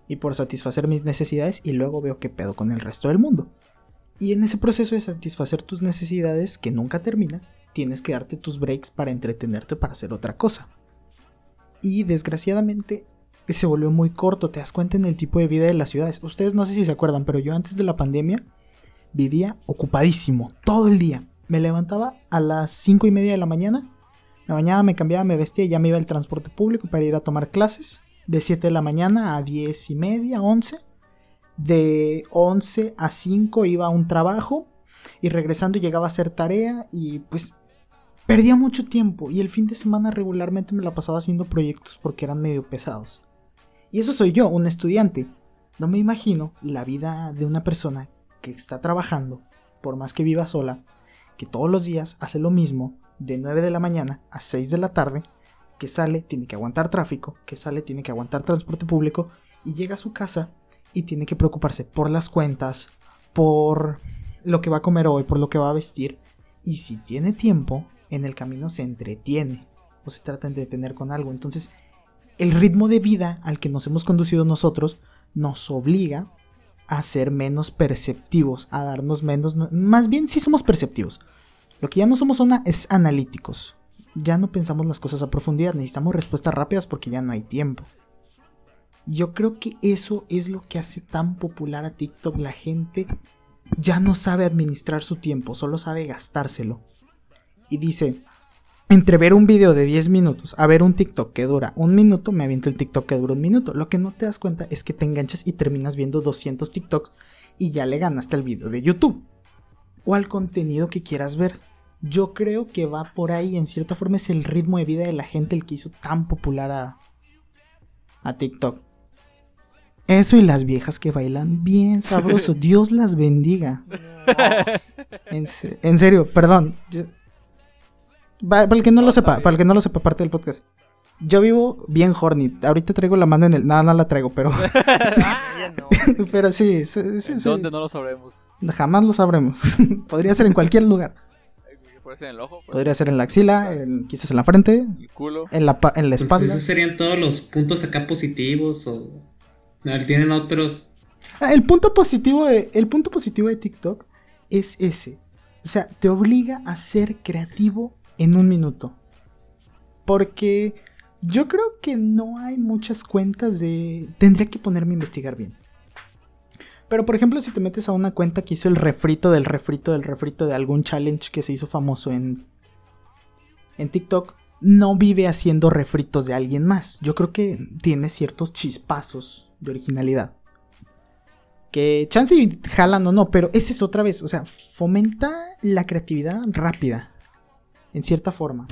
y por satisfacer mis necesidades y luego veo qué pedo con el resto del mundo. Y en ese proceso de satisfacer tus necesidades, que nunca termina, tienes que darte tus breaks para entretenerte para hacer otra cosa. Y desgraciadamente se volvió muy corto, te das cuenta en el tipo de vida de las ciudades. Ustedes no sé si se acuerdan, pero yo antes de la pandemia vivía ocupadísimo, todo el día. Me levantaba a las 5 y media de la mañana me bañaba, me cambiaba, me vestía y ya me iba al transporte público para ir a tomar clases. De 7 de la mañana a 10 y media, 11. De 11 a 5 iba a un trabajo y regresando llegaba a hacer tarea y pues perdía mucho tiempo y el fin de semana regularmente me la pasaba haciendo proyectos porque eran medio pesados. Y eso soy yo, un estudiante. No me imagino la vida de una persona que está trabajando, por más que viva sola, que todos los días hace lo mismo de 9 de la mañana a 6 de la tarde, que sale, tiene que aguantar tráfico, que sale, tiene que aguantar transporte público y llega a su casa y tiene que preocuparse por las cuentas, por lo que va a comer hoy, por lo que va a vestir y si tiene tiempo, en el camino se entretiene. o se trata de entretener con algo. Entonces, el ritmo de vida al que nos hemos conducido nosotros nos obliga a ser menos perceptivos, a darnos menos... Más bien sí somos perceptivos. Lo que ya no somos es analíticos. Ya no pensamos las cosas a profundidad, necesitamos respuestas rápidas porque ya no hay tiempo. Yo creo que eso es lo que hace tan popular a TikTok. La gente ya no sabe administrar su tiempo, solo sabe gastárselo. Y dice, entre ver un video de 10 minutos a ver un TikTok que dura un minuto, me aviento el TikTok que dura un minuto. Lo que no te das cuenta es que te enganchas y terminas viendo 200 TikToks y ya le ganaste el video de YouTube. O al contenido que quieras ver. Yo creo que va por ahí, en cierta forma es el ritmo de vida de la gente el que hizo tan popular a, a TikTok. Eso y las viejas que bailan bien sabroso. Dios las bendiga. En, serio, perdón. para el que no, lo sepa, para el que no lo sepa, parte del podcast. Yo vivo bien horny. Ahorita traigo la mano en el. Nada, no la traigo, pero. pero sí, ¿Dónde no lo sabremos? Jamás lo sabremos. Podría ser en cualquier lugar. Puede ser en el ojo. Podría ser en la axila, quizás en la frente. El culo. En la, en la pues espalda. esos serían todos los puntos acá positivos o. Tienen otros. Ah, el punto positivo de, el punto positivo de TikTok es ese. O sea, te obliga a ser creativo en un minuto. Porque yo creo que no hay muchas cuentas de... Tendría que ponerme a investigar bien. Pero por ejemplo, si te metes a una cuenta que hizo el refrito del refrito del refrito de algún challenge que se hizo famoso en, en TikTok, no vive haciendo refritos de alguien más. Yo creo que tiene ciertos chispazos de originalidad. Que chance y jalan o no, pero ese es otra vez. O sea, fomenta la creatividad rápida. En cierta forma.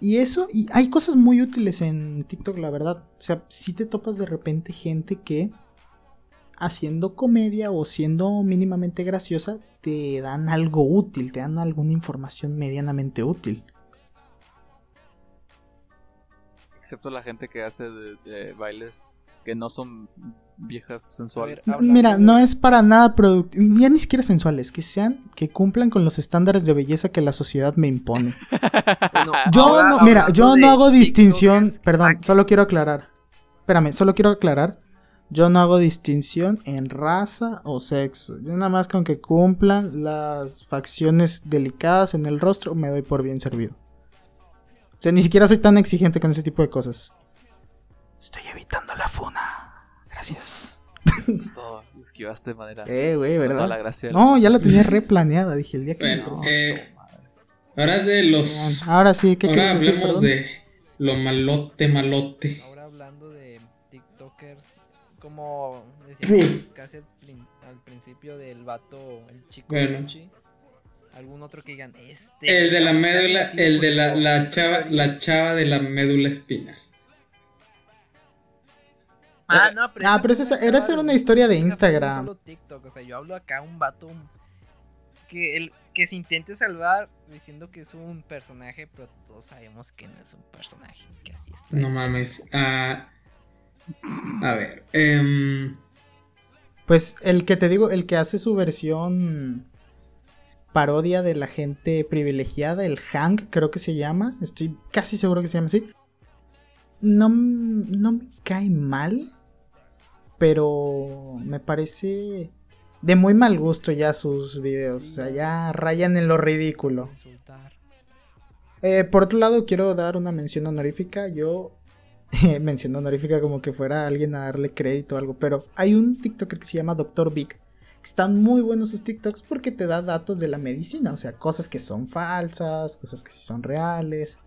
Y eso, y hay cosas muy útiles en TikTok, la verdad. O sea, si te topas de repente gente que haciendo comedia o siendo mínimamente graciosa, te dan algo útil, te dan alguna información medianamente útil. Excepto la gente que hace de bailes que no son viejas sensuales. Mira, no es para nada productivo, ya ni siquiera sensuales, que sean, que cumplan con los estándares de belleza que la sociedad me impone. yo no, mira, yo no hago distinción, perdón, solo quiero aclarar. Espérame, solo quiero aclarar. Yo no hago distinción en raza o sexo. Yo nada más con que cumplan las facciones delicadas en el rostro me doy por bien servido. O sea, ni siquiera soy tan exigente con ese tipo de cosas. Estoy evitando la funa. Gracias. todo. Esquivaste de manera. Eh, güey, ¿verdad? no, ya la tenía replaneada. Dije el día que. Bueno, eh, ahora de los. Ahora sí, ¿qué Ahora hablemos de lo malote, malote. Como decíamos casi al, principio del vato, el chico bueno. algún otro que digan este. El de la médula, el de la, la chava, la chava de la médula espinal. Ah, no, pero, ah, pero esa, era ser una historia de Instagram. Solo TikTok, o sea, yo hablo acá un vato que el que se intente salvar diciendo que es un personaje, pero todos sabemos que no es un personaje, que así está. No mames. Ah, a ver, em, pues el que te digo, el que hace su versión parodia de la gente privilegiada, el Hank, creo que se llama, estoy casi seguro que se llama así. No, no me cae mal pero me parece de muy mal gusto ya sus videos. o sea, ya rayan en lo ridículo. Eh, por otro lado, quiero dar una mención honorífica. Yo mención honorífica como que fuera alguien a darle crédito o algo. Pero hay un TikToker que se llama Dr. Vic. Están muy buenos sus TikToks porque te da datos de la medicina. O sea, cosas que son falsas, cosas que sí son reales.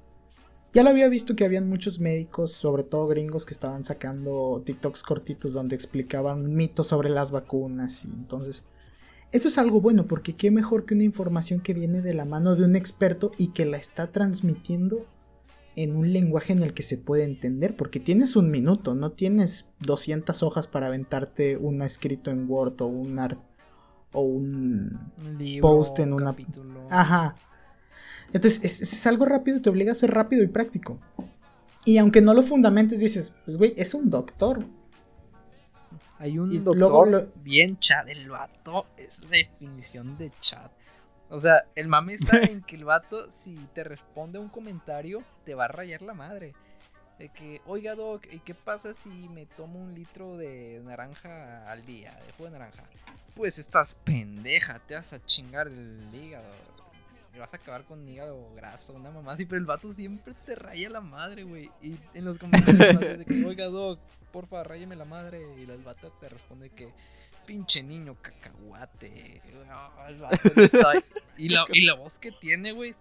Ya lo había visto que habían muchos médicos, sobre todo gringos, que estaban sacando TikToks cortitos donde explicaban mitos sobre las vacunas y entonces... Eso es algo bueno porque qué mejor que una información que viene de la mano de un experto y que la está transmitiendo en un lenguaje en el que se puede entender, porque tienes un minuto, no tienes 200 hojas para aventarte un escrito en Word o un art o un, post en una Ajá. Entonces es, algo rápido, te obliga a ser rápido y práctico. Y aunque no lo fundamentes, dices, pues güey, es un doctor. Hay un doctor bien chat, el vato es la definición de chat. O sea, el mame está en que el vato, si te responde un comentario, te va a rayar la madre. De que, oiga, Doc, ¿y qué pasa si me tomo un litro de naranja al día, de jugo de naranja? Pues estás pendeja, te vas a chingar el hígado. Y vas a acabar con hígado graso, una mamá así, pero el vato siempre te raya la madre, güey. Y en los comentarios de que, oiga, Doc, porfa, rayeme la madre. Y el vato te responde que, pinche niño cacahuate. Ah, y, la, y la voz que tiene, güey,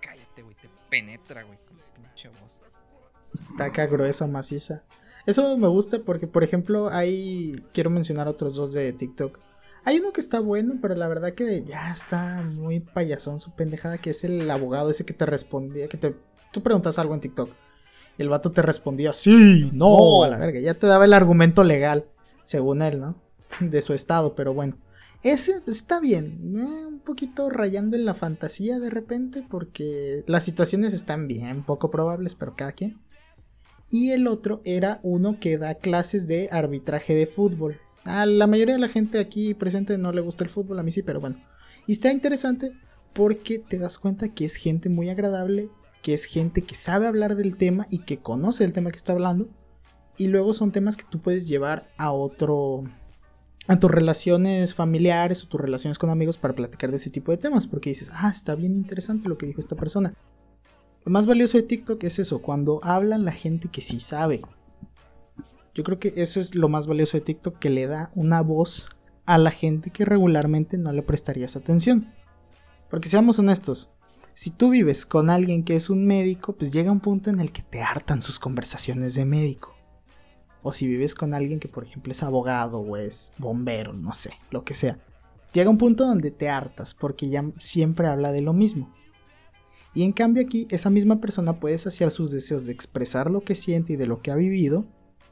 cállate, güey, te penetra, güey, con pinche voz. Taca gruesa, maciza. Eso me gusta porque, por ejemplo, hay. Quiero mencionar otros dos de TikTok. Hay uno que está bueno, pero la verdad que ya está muy payasón su pendejada, que es el abogado ese que te respondía, que te... Tú preguntas algo en TikTok. Y el vato te respondía, sí, no, a la verga. Ya te daba el argumento legal, según él, ¿no? De su estado, pero bueno. Ese está bien, un poquito rayando en la fantasía de repente, porque las situaciones están bien poco probables, pero cada quien. Y el otro era uno que da clases de arbitraje de fútbol. A la mayoría de la gente aquí presente no le gusta el fútbol, a mí sí, pero bueno. Y está interesante porque te das cuenta que es gente muy agradable, que es gente que sabe hablar del tema y que conoce el tema que está hablando. Y luego son temas que tú puedes llevar a otro... a tus relaciones familiares o tus relaciones con amigos para platicar de ese tipo de temas. Porque dices, ah, está bien interesante lo que dijo esta persona. Lo más valioso de TikTok es eso, cuando hablan la gente que sí sabe. Yo creo que eso es lo más valioso de TikTok, que le da una voz a la gente que regularmente no le prestarías atención. Porque seamos honestos, si tú vives con alguien que es un médico, pues llega un punto en el que te hartan sus conversaciones de médico. O si vives con alguien que por ejemplo es abogado o es bombero, no sé, lo que sea. Llega un punto donde te hartas porque ya siempre habla de lo mismo. Y en cambio aquí esa misma persona puede saciar sus deseos de expresar lo que siente y de lo que ha vivido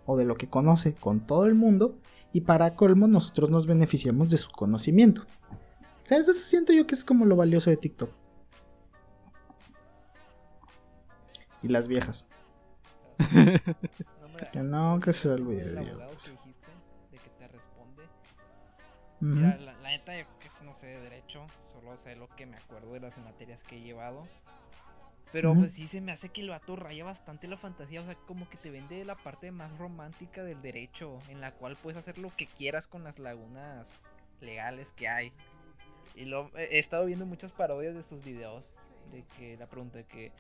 o de lo que conoce con todo el mundo y para colmo nosotros nos beneficiamos de su conocimiento. O sea, eso siento yo que es como lo valioso de TikTok. Y las viejas. que no, que se olvide El que Dios. de que te responde. Mira, la, la neta, yo que no sé de derecho, solo sé lo que me acuerdo de las materias que he llevado. Pero Ujú. pues sí se me hace que el vato raya bastante la fantasía, o sea, como que te vende la parte más romántica del derecho, en la cual puedes hacer lo que quieras con las lagunas legales que hay. Y lo, he he estado viendo muchas parodias de sus videos, de que la pregunta de que,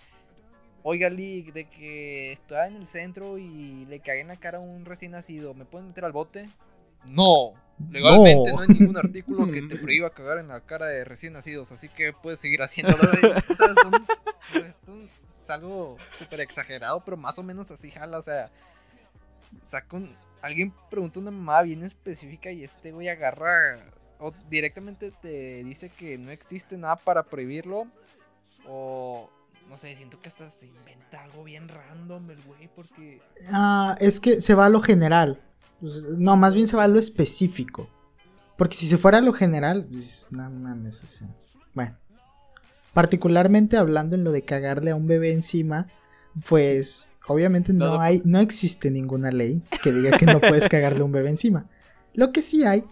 oiga Lee, de que estoy en el centro y le cagué en la cara a un recién nacido, ¿me pueden meter al bote? No, legalmente no, No. hay ningún artículo que te prohíba cagar en la cara de recién nacidos, así que puedes seguir haciéndolo. O sea, son- esto es algo súper exagerado, pero más o menos así jala, o sea, saca un... Alguien pregunta una mamá bien específica y este güey agarra o directamente te dice que no existe nada para prohibirlo o no sé, siento que hasta se inventa algo bien random el güey porque Ah, es que se va a lo general. Pues, no, más bien se va a lo específico. Porque si se fuera a lo general, pues, no mames, o sea. Bueno. Particularmente hablando en lo de cagarle a un bebé encima, pues obviamente no No, no. hay, no existe ninguna ley que diga que no puedes cagarle a un bebé encima. Lo que sí hay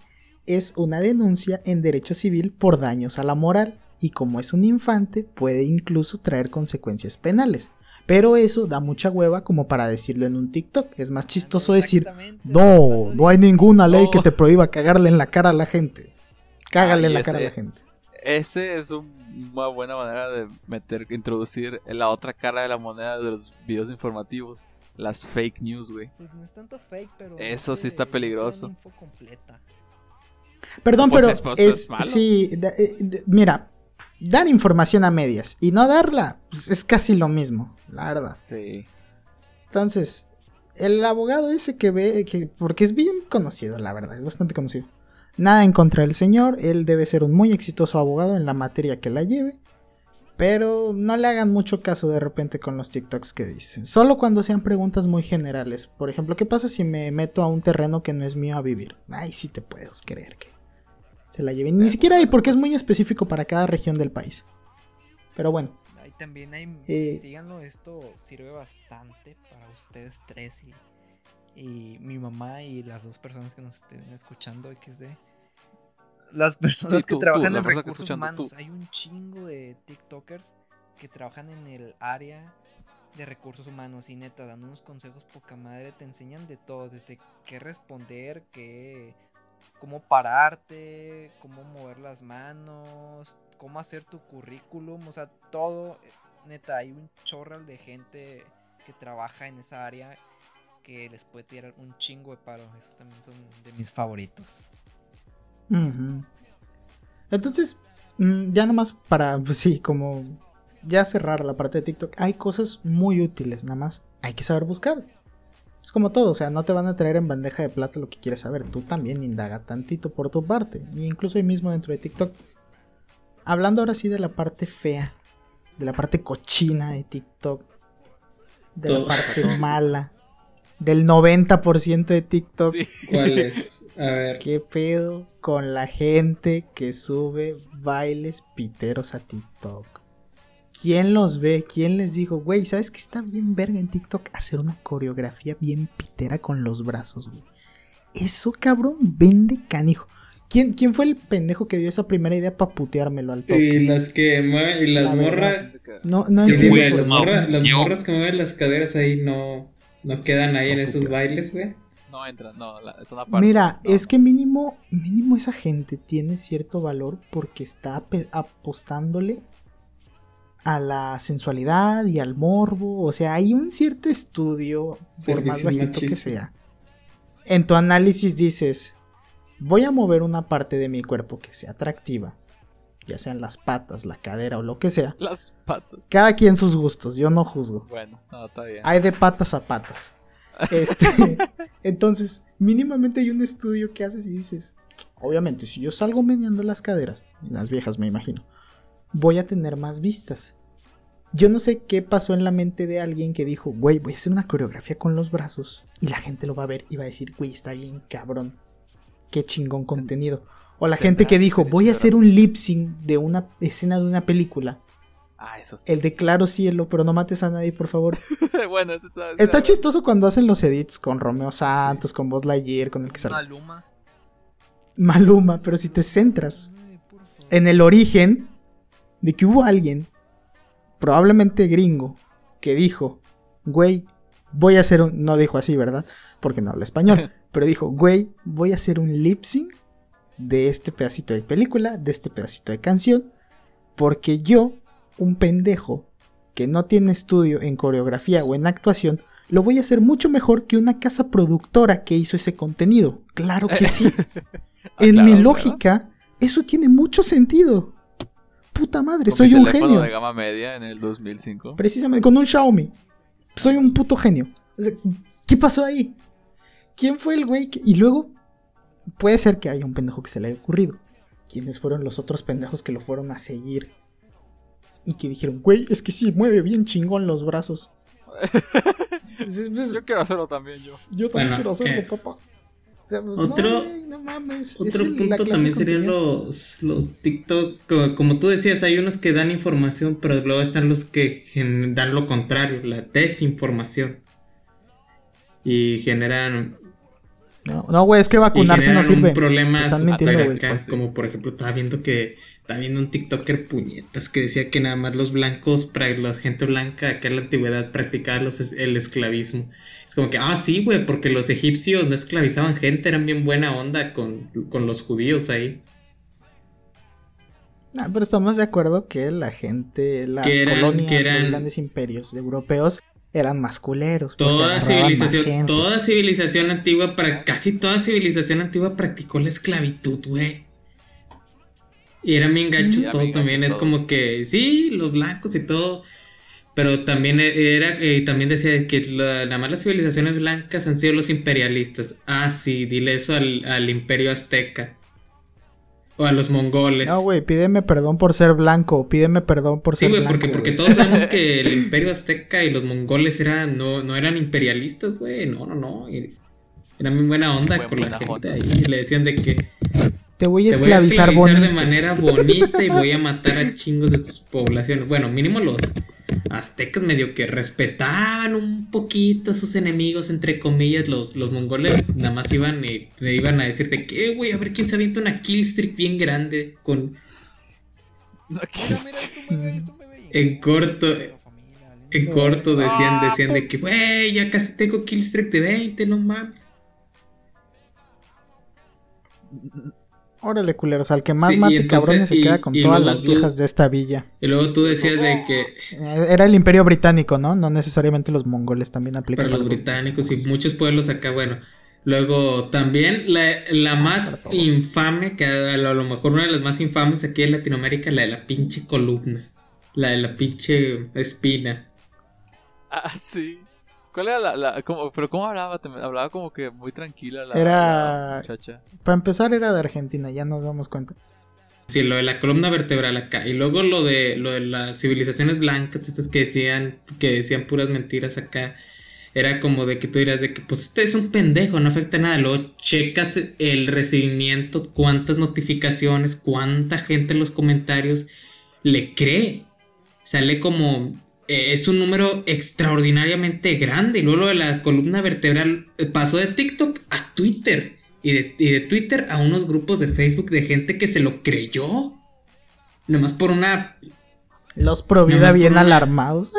es una denuncia en derecho civil por daños a la moral y como es un infante puede incluso traer consecuencias penales. Pero eso da mucha hueva como para decirlo en un TikTok. Es más chistoso decir, no, no hay ninguna ley No. que te prohíba cagarle en la cara a la gente. Cágale en la cara a la este- gente. Ese es un- una buena manera de meter, introducir la otra cara de la moneda de los videos informativos. Las fake news, güey. Pues no es tanto fake, pero Eso sí está peligroso. info completa. Perdón, Pues pero es- pues es, es malo. sí, eh, mira, dar información a medias y no darla pues, es casi lo mismo, la verdad. Sí. Entonces, el abogado ese que ve, que, porque es bien conocido, la verdad, es bastante conocido. Nada en contra del señor, él debe ser un muy exitoso abogado en la materia que la lleve. Pero no le hagan mucho caso de repente con los TikToks que dicen. Solo cuando sean preguntas muy generales. Por ejemplo, ¿qué pasa si me meto a un terreno que no es mío a vivir? Ay, sí te puedes creer que se la lleven. Ni siquiera hay porque es muy específico para cada región del país. Pero bueno, Ahí también hay. Eh, síganlo, esto sirve bastante para ustedes tres y, y mi mamá y las dos personas que nos estén escuchando XD. las personas Sí, que tú, trabajan tú, en que recursos humanos. tú. Hay un chingo de TikTokers que trabajan en el área de recursos humanos y neta dan unos consejos poca madre, te enseñan de todo, desde qué responder, qué cómo pararte, cómo mover las manos, cómo hacer tu currículum, o sea, todo, eh, neta, hay un chorral de gente que trabaja en esa área que les puede tirar un chingo de paro, esos también son de mis favoritos. Entonces, mm, ya nomás para, pues sí, como ya cerrar la parte de TikTok, hay cosas muy útiles, nada más hay que saber buscar. Es como todo, o sea, no te van a traer en bandeja de plata lo que quieres saber, tú también indaga tantito por tu parte, y incluso ahí mismo dentro de TikTok. Hablando ahora sí de la parte fea, de la parte cochina de TikTok, de la parte mala, del 90% de TikTok. Sí. ¿Cuál es? A ver. ¿Qué pedo con la gente que sube bailes piteros a TikTok? ¿Quién los ve? ¿Quién les dijo, güey, ¿sabes que está bien verga en TikTok hacer una coreografía bien pitera con los brazos, güey? Eso, cabrón, vende canijo. ¿Quién, ¿Quién fue el pendejo que dio esa primera idea para puteármelo al toque? Y las que mueven, y las La morras. No, no Sí, entiendo. güey, las, Yo. morras que mueven las caderas ahí no, no quedan ahí en esos bailes, güey. No entra, no, la- es una parte. Mira, no. es que mínimo, mínimo esa gente tiene cierto valor porque está apostándole a la sensualidad y al morbo. O sea, hay un cierto estudio, por más bajito que sea. En tu análisis dices, voy a mover una parte de mi cuerpo que sea atractiva, ya sean las patas, la cadera o lo que sea. Las patas. Cada quien sus gustos, yo no juzgo. Bueno, no, está bien. Hay de patas a patas. Este, entonces, mínimamente hay un estudio que haces y dices, obviamente, si yo salgo meneando las caderas, las viejas me imagino, voy a tener más vistas. Yo no sé qué pasó en la mente de alguien que dijo, güey, voy a hacer una coreografía con los brazos y la gente lo va a ver y va a decir, güey, está bien cabrón. Qué chingón contenido. O la gente que dijo, voy a hacer un lip sync de una escena de una película. Ah, eso sí. El de claro cielo, pero no mates a nadie, por favor. bueno, eso está. Está está- chistoso cuando hacen los edits con Romeo Santos, con Buzz Lightyear, con el que sale Maluma. Maluma, pero si te centras en el origen de que hubo alguien, probablemente gringo, que dijo, güey, voy a hacer un, no dijo así, ¿verdad? Porque no habla español, pero dijo, güey, voy a hacer un lip sync de este pedacito de película, de este pedacito de canción, porque yo, un pendejo que no tiene estudio en coreografía o en actuación, lo voy a hacer mucho mejor que una casa productora que hizo ese contenido. Claro que sí. Ah, en claro, mi claro. lógica, eso tiene mucho sentido. Puta madre, Con soy mi un teléfono genio. de gama media en el 2005. Precisamente con un Xiaomi. Soy un puto genio. ¿Qué pasó ahí? ¿Quién fue el güey que.? Y luego, puede ser que haya un pendejo que se le haya ocurrido. ¿Quiénes fueron los otros pendejos que lo fueron a seguir? Y que dijeron, güey, es que sí, mueve bien chingón los brazos. Pues, pues, Yo quiero hacerlo también yo. yo también Bueno, quiero hacerlo, eh, papá. Sea, pues, otro- no, güey, no mames. es Otro el- punto también serían los, los TikTok. co- Como tú decías, hay unos que dan información, pero luego están los que dan lo contrario, la desinformación. Y generan, No, no, güey, es que y vacunarse no sirve. problema Te están mintiendo, güey. acá, Pues sí. Como por ejemplo, estaba viendo que estaba viendo un TikToker puñetas que decía que nada más los blancos, la gente blanca acá en la antigüedad practicaba los el esclavismo. Es como que, ah, sí, güey, porque los egipcios no esclavizaban gente, eran bien buena onda con, con los judíos ahí. Ah, pero estamos de acuerdo que la gente, las Que eran- colonias, que eran- los grandes imperios europeos eran más culeros. porque Toda civilización, gente. toda civilización antigua, para casi toda civilización antigua practicó la esclavitud, güey. Y eran bien gachos eran todo bien también, gachos es como que, sí, los blancos y todo. Pero también era, eh, también decía que la- nada más las civilizaciones blancas han sido los imperialistas. Ah, sí, dile eso al, al imperio azteca. O a los mongoles. No, güey, pídeme perdón por ser blanco, pídeme perdón por Sí, ser blanco. porque, porque güey. todos sabemos que el imperio azteca y los mongoles eran, no, no eran imperialistas, güey, no, no, no. y Eran muy buena onda Buen- con la gente onda. ahí. Y le decían de que Te voy a te voy a esclavizar bonito. de manera bonita y voy a matar a chingos de tus poblaciones. Bueno, mínimo los, aztecas medio que respetaban un poquito a sus enemigos, entre comillas, los, los mongoles, nada más iban y me iban a decir de que, "Eh, güey, a ver quién se avienta una kill streak bien grande con estoy. en corto, en corto decían, decían de que, güey, ya casi tengo kill streak de 20, no mames. Órale, culeros, al que más Sí, mate entonces- cabrones se y- queda con todas las tú- viejas de esta villa. Y luego tú decías de que Eh, Era el imperio británico, ¿no? No necesariamente los mongoles también aplican para los británicos y muchos pueblos acá, bueno. Luego también la, la más Para todos. infame, que a lo, a lo mejor una de las más infames aquí en Latinoamérica, la de la pinche columna. La de la pinche espina. Ah, sí. ¿Cuál era la, la cómo- pero cómo hablaba? Te- Hablaba como que muy tranquila la, Era- la muchacha. Para empezar era de Argentina, ya nos damos cuenta. Sí, lo de la columna vertebral acá. Y luego lo de lo de las civilizaciones blancas, estas que decían, que decían puras mentiras acá. Era como de que tú dirás de que pues este es un pendejo, no afecta nada. Luego checas el recibimiento, cuántas notificaciones, cuánta gente en los comentarios le cree. Sale como eh, es un número extraordinariamente grande. Y luego lo de la columna vertebral eh, pasó de TikTok a Twitter. Y de, y de Twitter a unos grupos de Facebook de gente que se lo creyó. Nomás por una. Los pro Nada vida más bien por una- alarmados.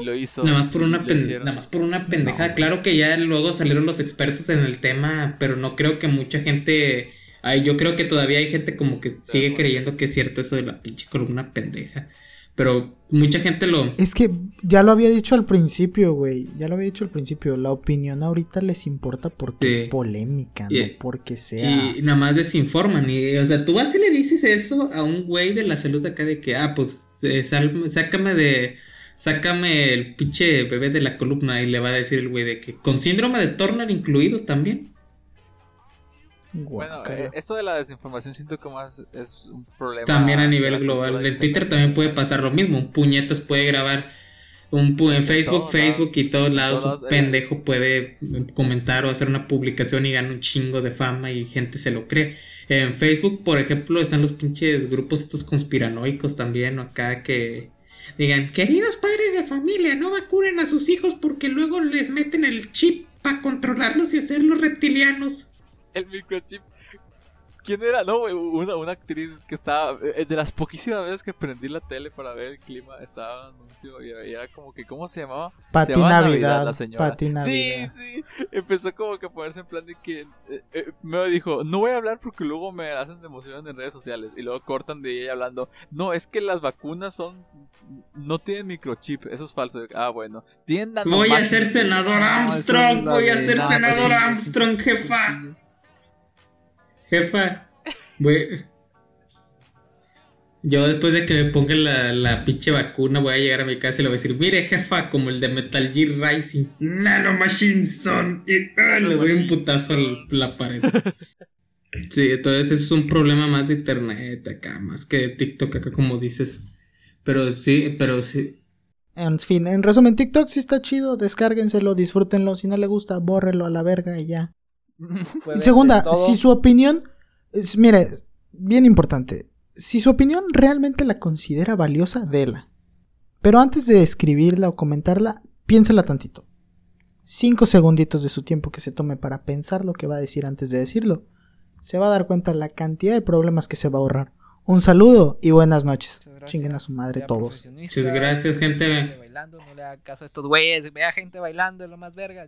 Y lo hizo. Nada más por una, pen- hicieron. nada más por una pendejada. No. Claro que ya luego salieron los expertos en el tema, pero no creo que mucha gente. Ay, yo creo que todavía hay gente como que sigue creyendo que es cierto eso de la pinche columna pendeja. Pero mucha gente lo. Es que ya lo había dicho al principio, güey. Ya lo había dicho al principio. La opinión ahorita les importa porque Sí. es polémica, no porque sea. Y nada más desinforman. Y, o sea, tú vas y le dices eso a un güey de la salud acá de que, ah, pues, eh, sal- sácame de. Sácame el pinche bebé de la columna. Y le va a decir el güey de que, con síndrome de Turner incluido también. Bueno, eh, esto de la desinformación siento que más es un problema. También a nivel global. En Twitter también puede pasar lo mismo. Un puñetas puede grabar. Un pu- en Facebook, Facebook lados. y todos lados. todos un eh. pendejo puede comentar o hacer una publicación y gana un chingo de fama y gente se lo cree. En Facebook, por ejemplo, están los pinches grupos estos conspiranoicos también, o acá que digan, queridos padres de familia, no vacunen a sus hijos porque luego les meten el chip para controlarlos y hacerlos reptilianos. El microchip. ¿Quién era? No, una, una actriz que estaba. eh, De las poquísimas veces que prendí la tele para ver el clima, estaba un anuncio y era como que. ¿Cómo se llamaba? Pati se llamaba Navidad, la señora. Pati Sí, Navidad. sí. Empezó como que a ponerse en plan de que. eh, eh, me dijo, no voy a hablar porque luego me hacen de emoción en redes sociales. Y luego cortan de ella hablando. No, es que las vacunas son. No tienen microchip, eso es falso. Ah, bueno. Tienen Voy a ser senador No, Armstrong, voy a ser senador. Armstrong, jefa. Jefa, voy- Yo después de que me pongan la, la pinche vacuna voy a llegar a mi casa y le voy a decir, mire jefa, como el de Metal Gear Rising, Nano Machine Son, y ah, le doy un putazo a la pared. Sí, entonces eso es un problema más de internet acá, más que de TikTok acá como dices. Pero sí, pero sí. En fin, en resumen, TikTok sí está chido. Descárguenselo, disfrútenlo. Si no le gusta, bórrelo a la verga y ya. Pueden Y segunda, si su opinión, es, mire, bien importante, si su opinión realmente la considera valiosa, déla. Pero antes de escribirla o comentarla, piénsela tantito. Cinco segunditos de su tiempo que se tome para pensar lo que va a decir antes de decirlo. Se va a dar cuenta la cantidad de problemas que se va a ahorrar. Un saludo y buenas noches. Chinguen a su madre todos. Muchas gracias, gente. bailando, no le haga caso a estos güeyes. Vea gente bailando, es lo más verga.